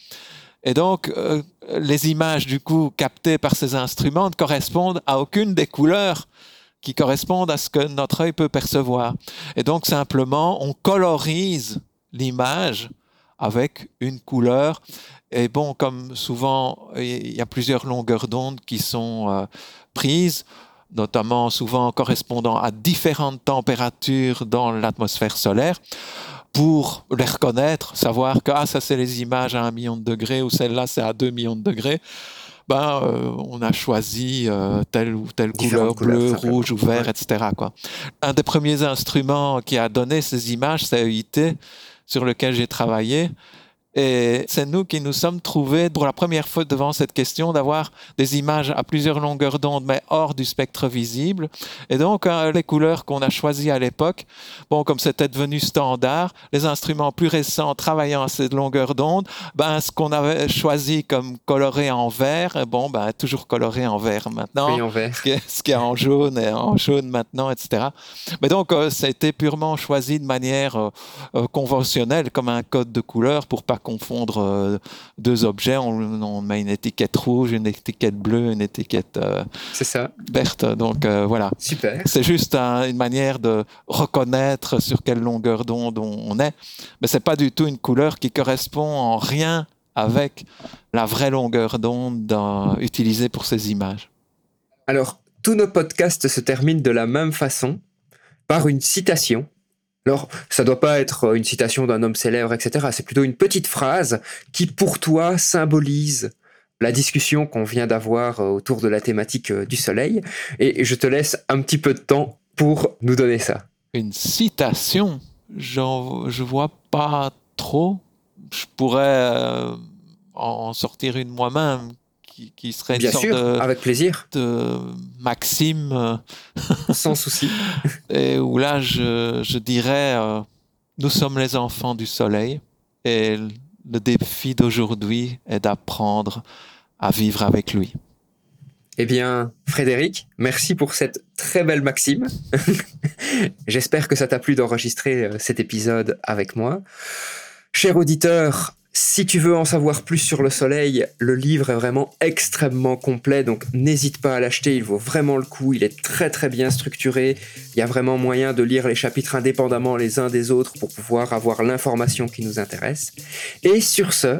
Et donc, euh, les images du coup captées par ces instruments ne correspondent à aucune des couleurs qui correspondent à ce que notre œil peut percevoir. Et donc, simplement, on colorise l'image avec une couleur. Et bon, comme souvent, il y a plusieurs longueurs d'onde qui sont euh, prises, notamment souvent correspondant à différentes températures dans l'atmosphère solaire pour les reconnaître, savoir que ah, ça c'est les images à un million de degrés ou celle-là c'est à 2 millions de degrés, ben, euh, on a choisi euh, telle ou telle couleur, bleu, rouge ou vert, etc. Quoi. Un des premiers instruments qui a donné ces images, c'est EIT, sur lequel j'ai travaillé. Et c'est nous qui nous sommes trouvés pour la première fois devant cette question d'avoir des images à plusieurs longueurs d'onde, mais hors du spectre visible. Et donc, euh, les couleurs qu'on a choisies à l'époque, bon, comme c'était devenu standard, les instruments plus récents travaillant à cette longueur d'onde, ben, ce qu'on avait choisi comme coloré en vert, eh bon, ben, toujours coloré en vert maintenant Oui, en vert. ce qui est, ce qui est en jaune et en jaune maintenant, etc. Mais donc, euh, ça a été purement choisi de manière euh, conventionnelle, comme un code de couleur, pour pas confondre euh, deux objets. On, on met une étiquette rouge, une étiquette bleue, une étiquette euh, C'est ça. verte. Donc, euh, voilà. Super. C'est juste un- une manière de reconnaître sur quelle longueur d'onde on, est. Mais c'est pas du tout une couleur qui correspond en rien avec la vraie longueur d'onde dans- utilisée pour ces images. Alors, tous nos podcasts se terminent de la même façon, par une citation. Alors, ça doit pas être une citation d'un homme célèbre, etc. C'est plutôt une petite phrase qui, pour toi, symbolise la discussion qu'on vient d'avoir euh, autour de la thématique euh, du soleil. Et je te laisse un petit peu de temps pour nous donner ça. Une citation, je vois pas trop. Je pourrais euh, en sortir une moi-même qui, qui serait une Bien sorte sûr, de, avec plaisir, de maxime sans souci. et où là je, je dirais euh, nous sommes les enfants du soleil et le défi d'aujourd'hui est d'apprendre à vivre avec lui. Eh bien, Frédéric, merci pour cette très belle maxime. J'espère que ça t'a plu d'enregistrer euh, cet épisode avec moi. Cher auditeur, si tu veux en savoir plus sur le soleil, le livre est vraiment extrêmement complet, donc n'hésite pas à l'acheter, il vaut vraiment le coup, il est très très bien structuré, il y a vraiment moyen de lire les chapitres indépendamment les uns des autres pour pouvoir avoir l'information qui nous intéresse. Et sur ce,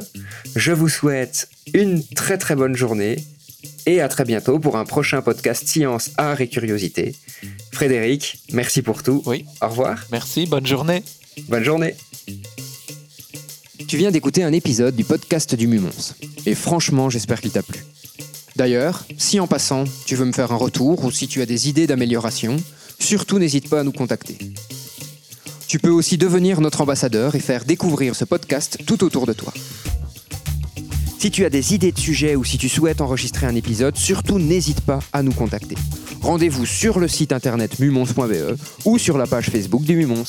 je vous souhaite une très très bonne journée et à très bientôt pour un prochain podcast Science, Art et Curiosité. Frédéric, merci pour tout. Oui. Au revoir. Merci, bonne journée. Bonne journée. Tu viens d'écouter un épisode du podcast du Mumons. Et franchement, j'espère qu'il t'a plu. D'ailleurs, si en passant, tu veux me faire un retour ou si tu as des idées d'amélioration, surtout n'hésite pas à nous contacter. Tu peux aussi devenir notre ambassadeur et faire découvrir ce podcast tout autour de toi. Si tu as des idées de sujets ou si tu souhaites enregistrer un épisode, surtout n'hésite pas à nous contacter. Rendez-vous sur le site internet mumons.be ou sur la page Facebook du Mumons.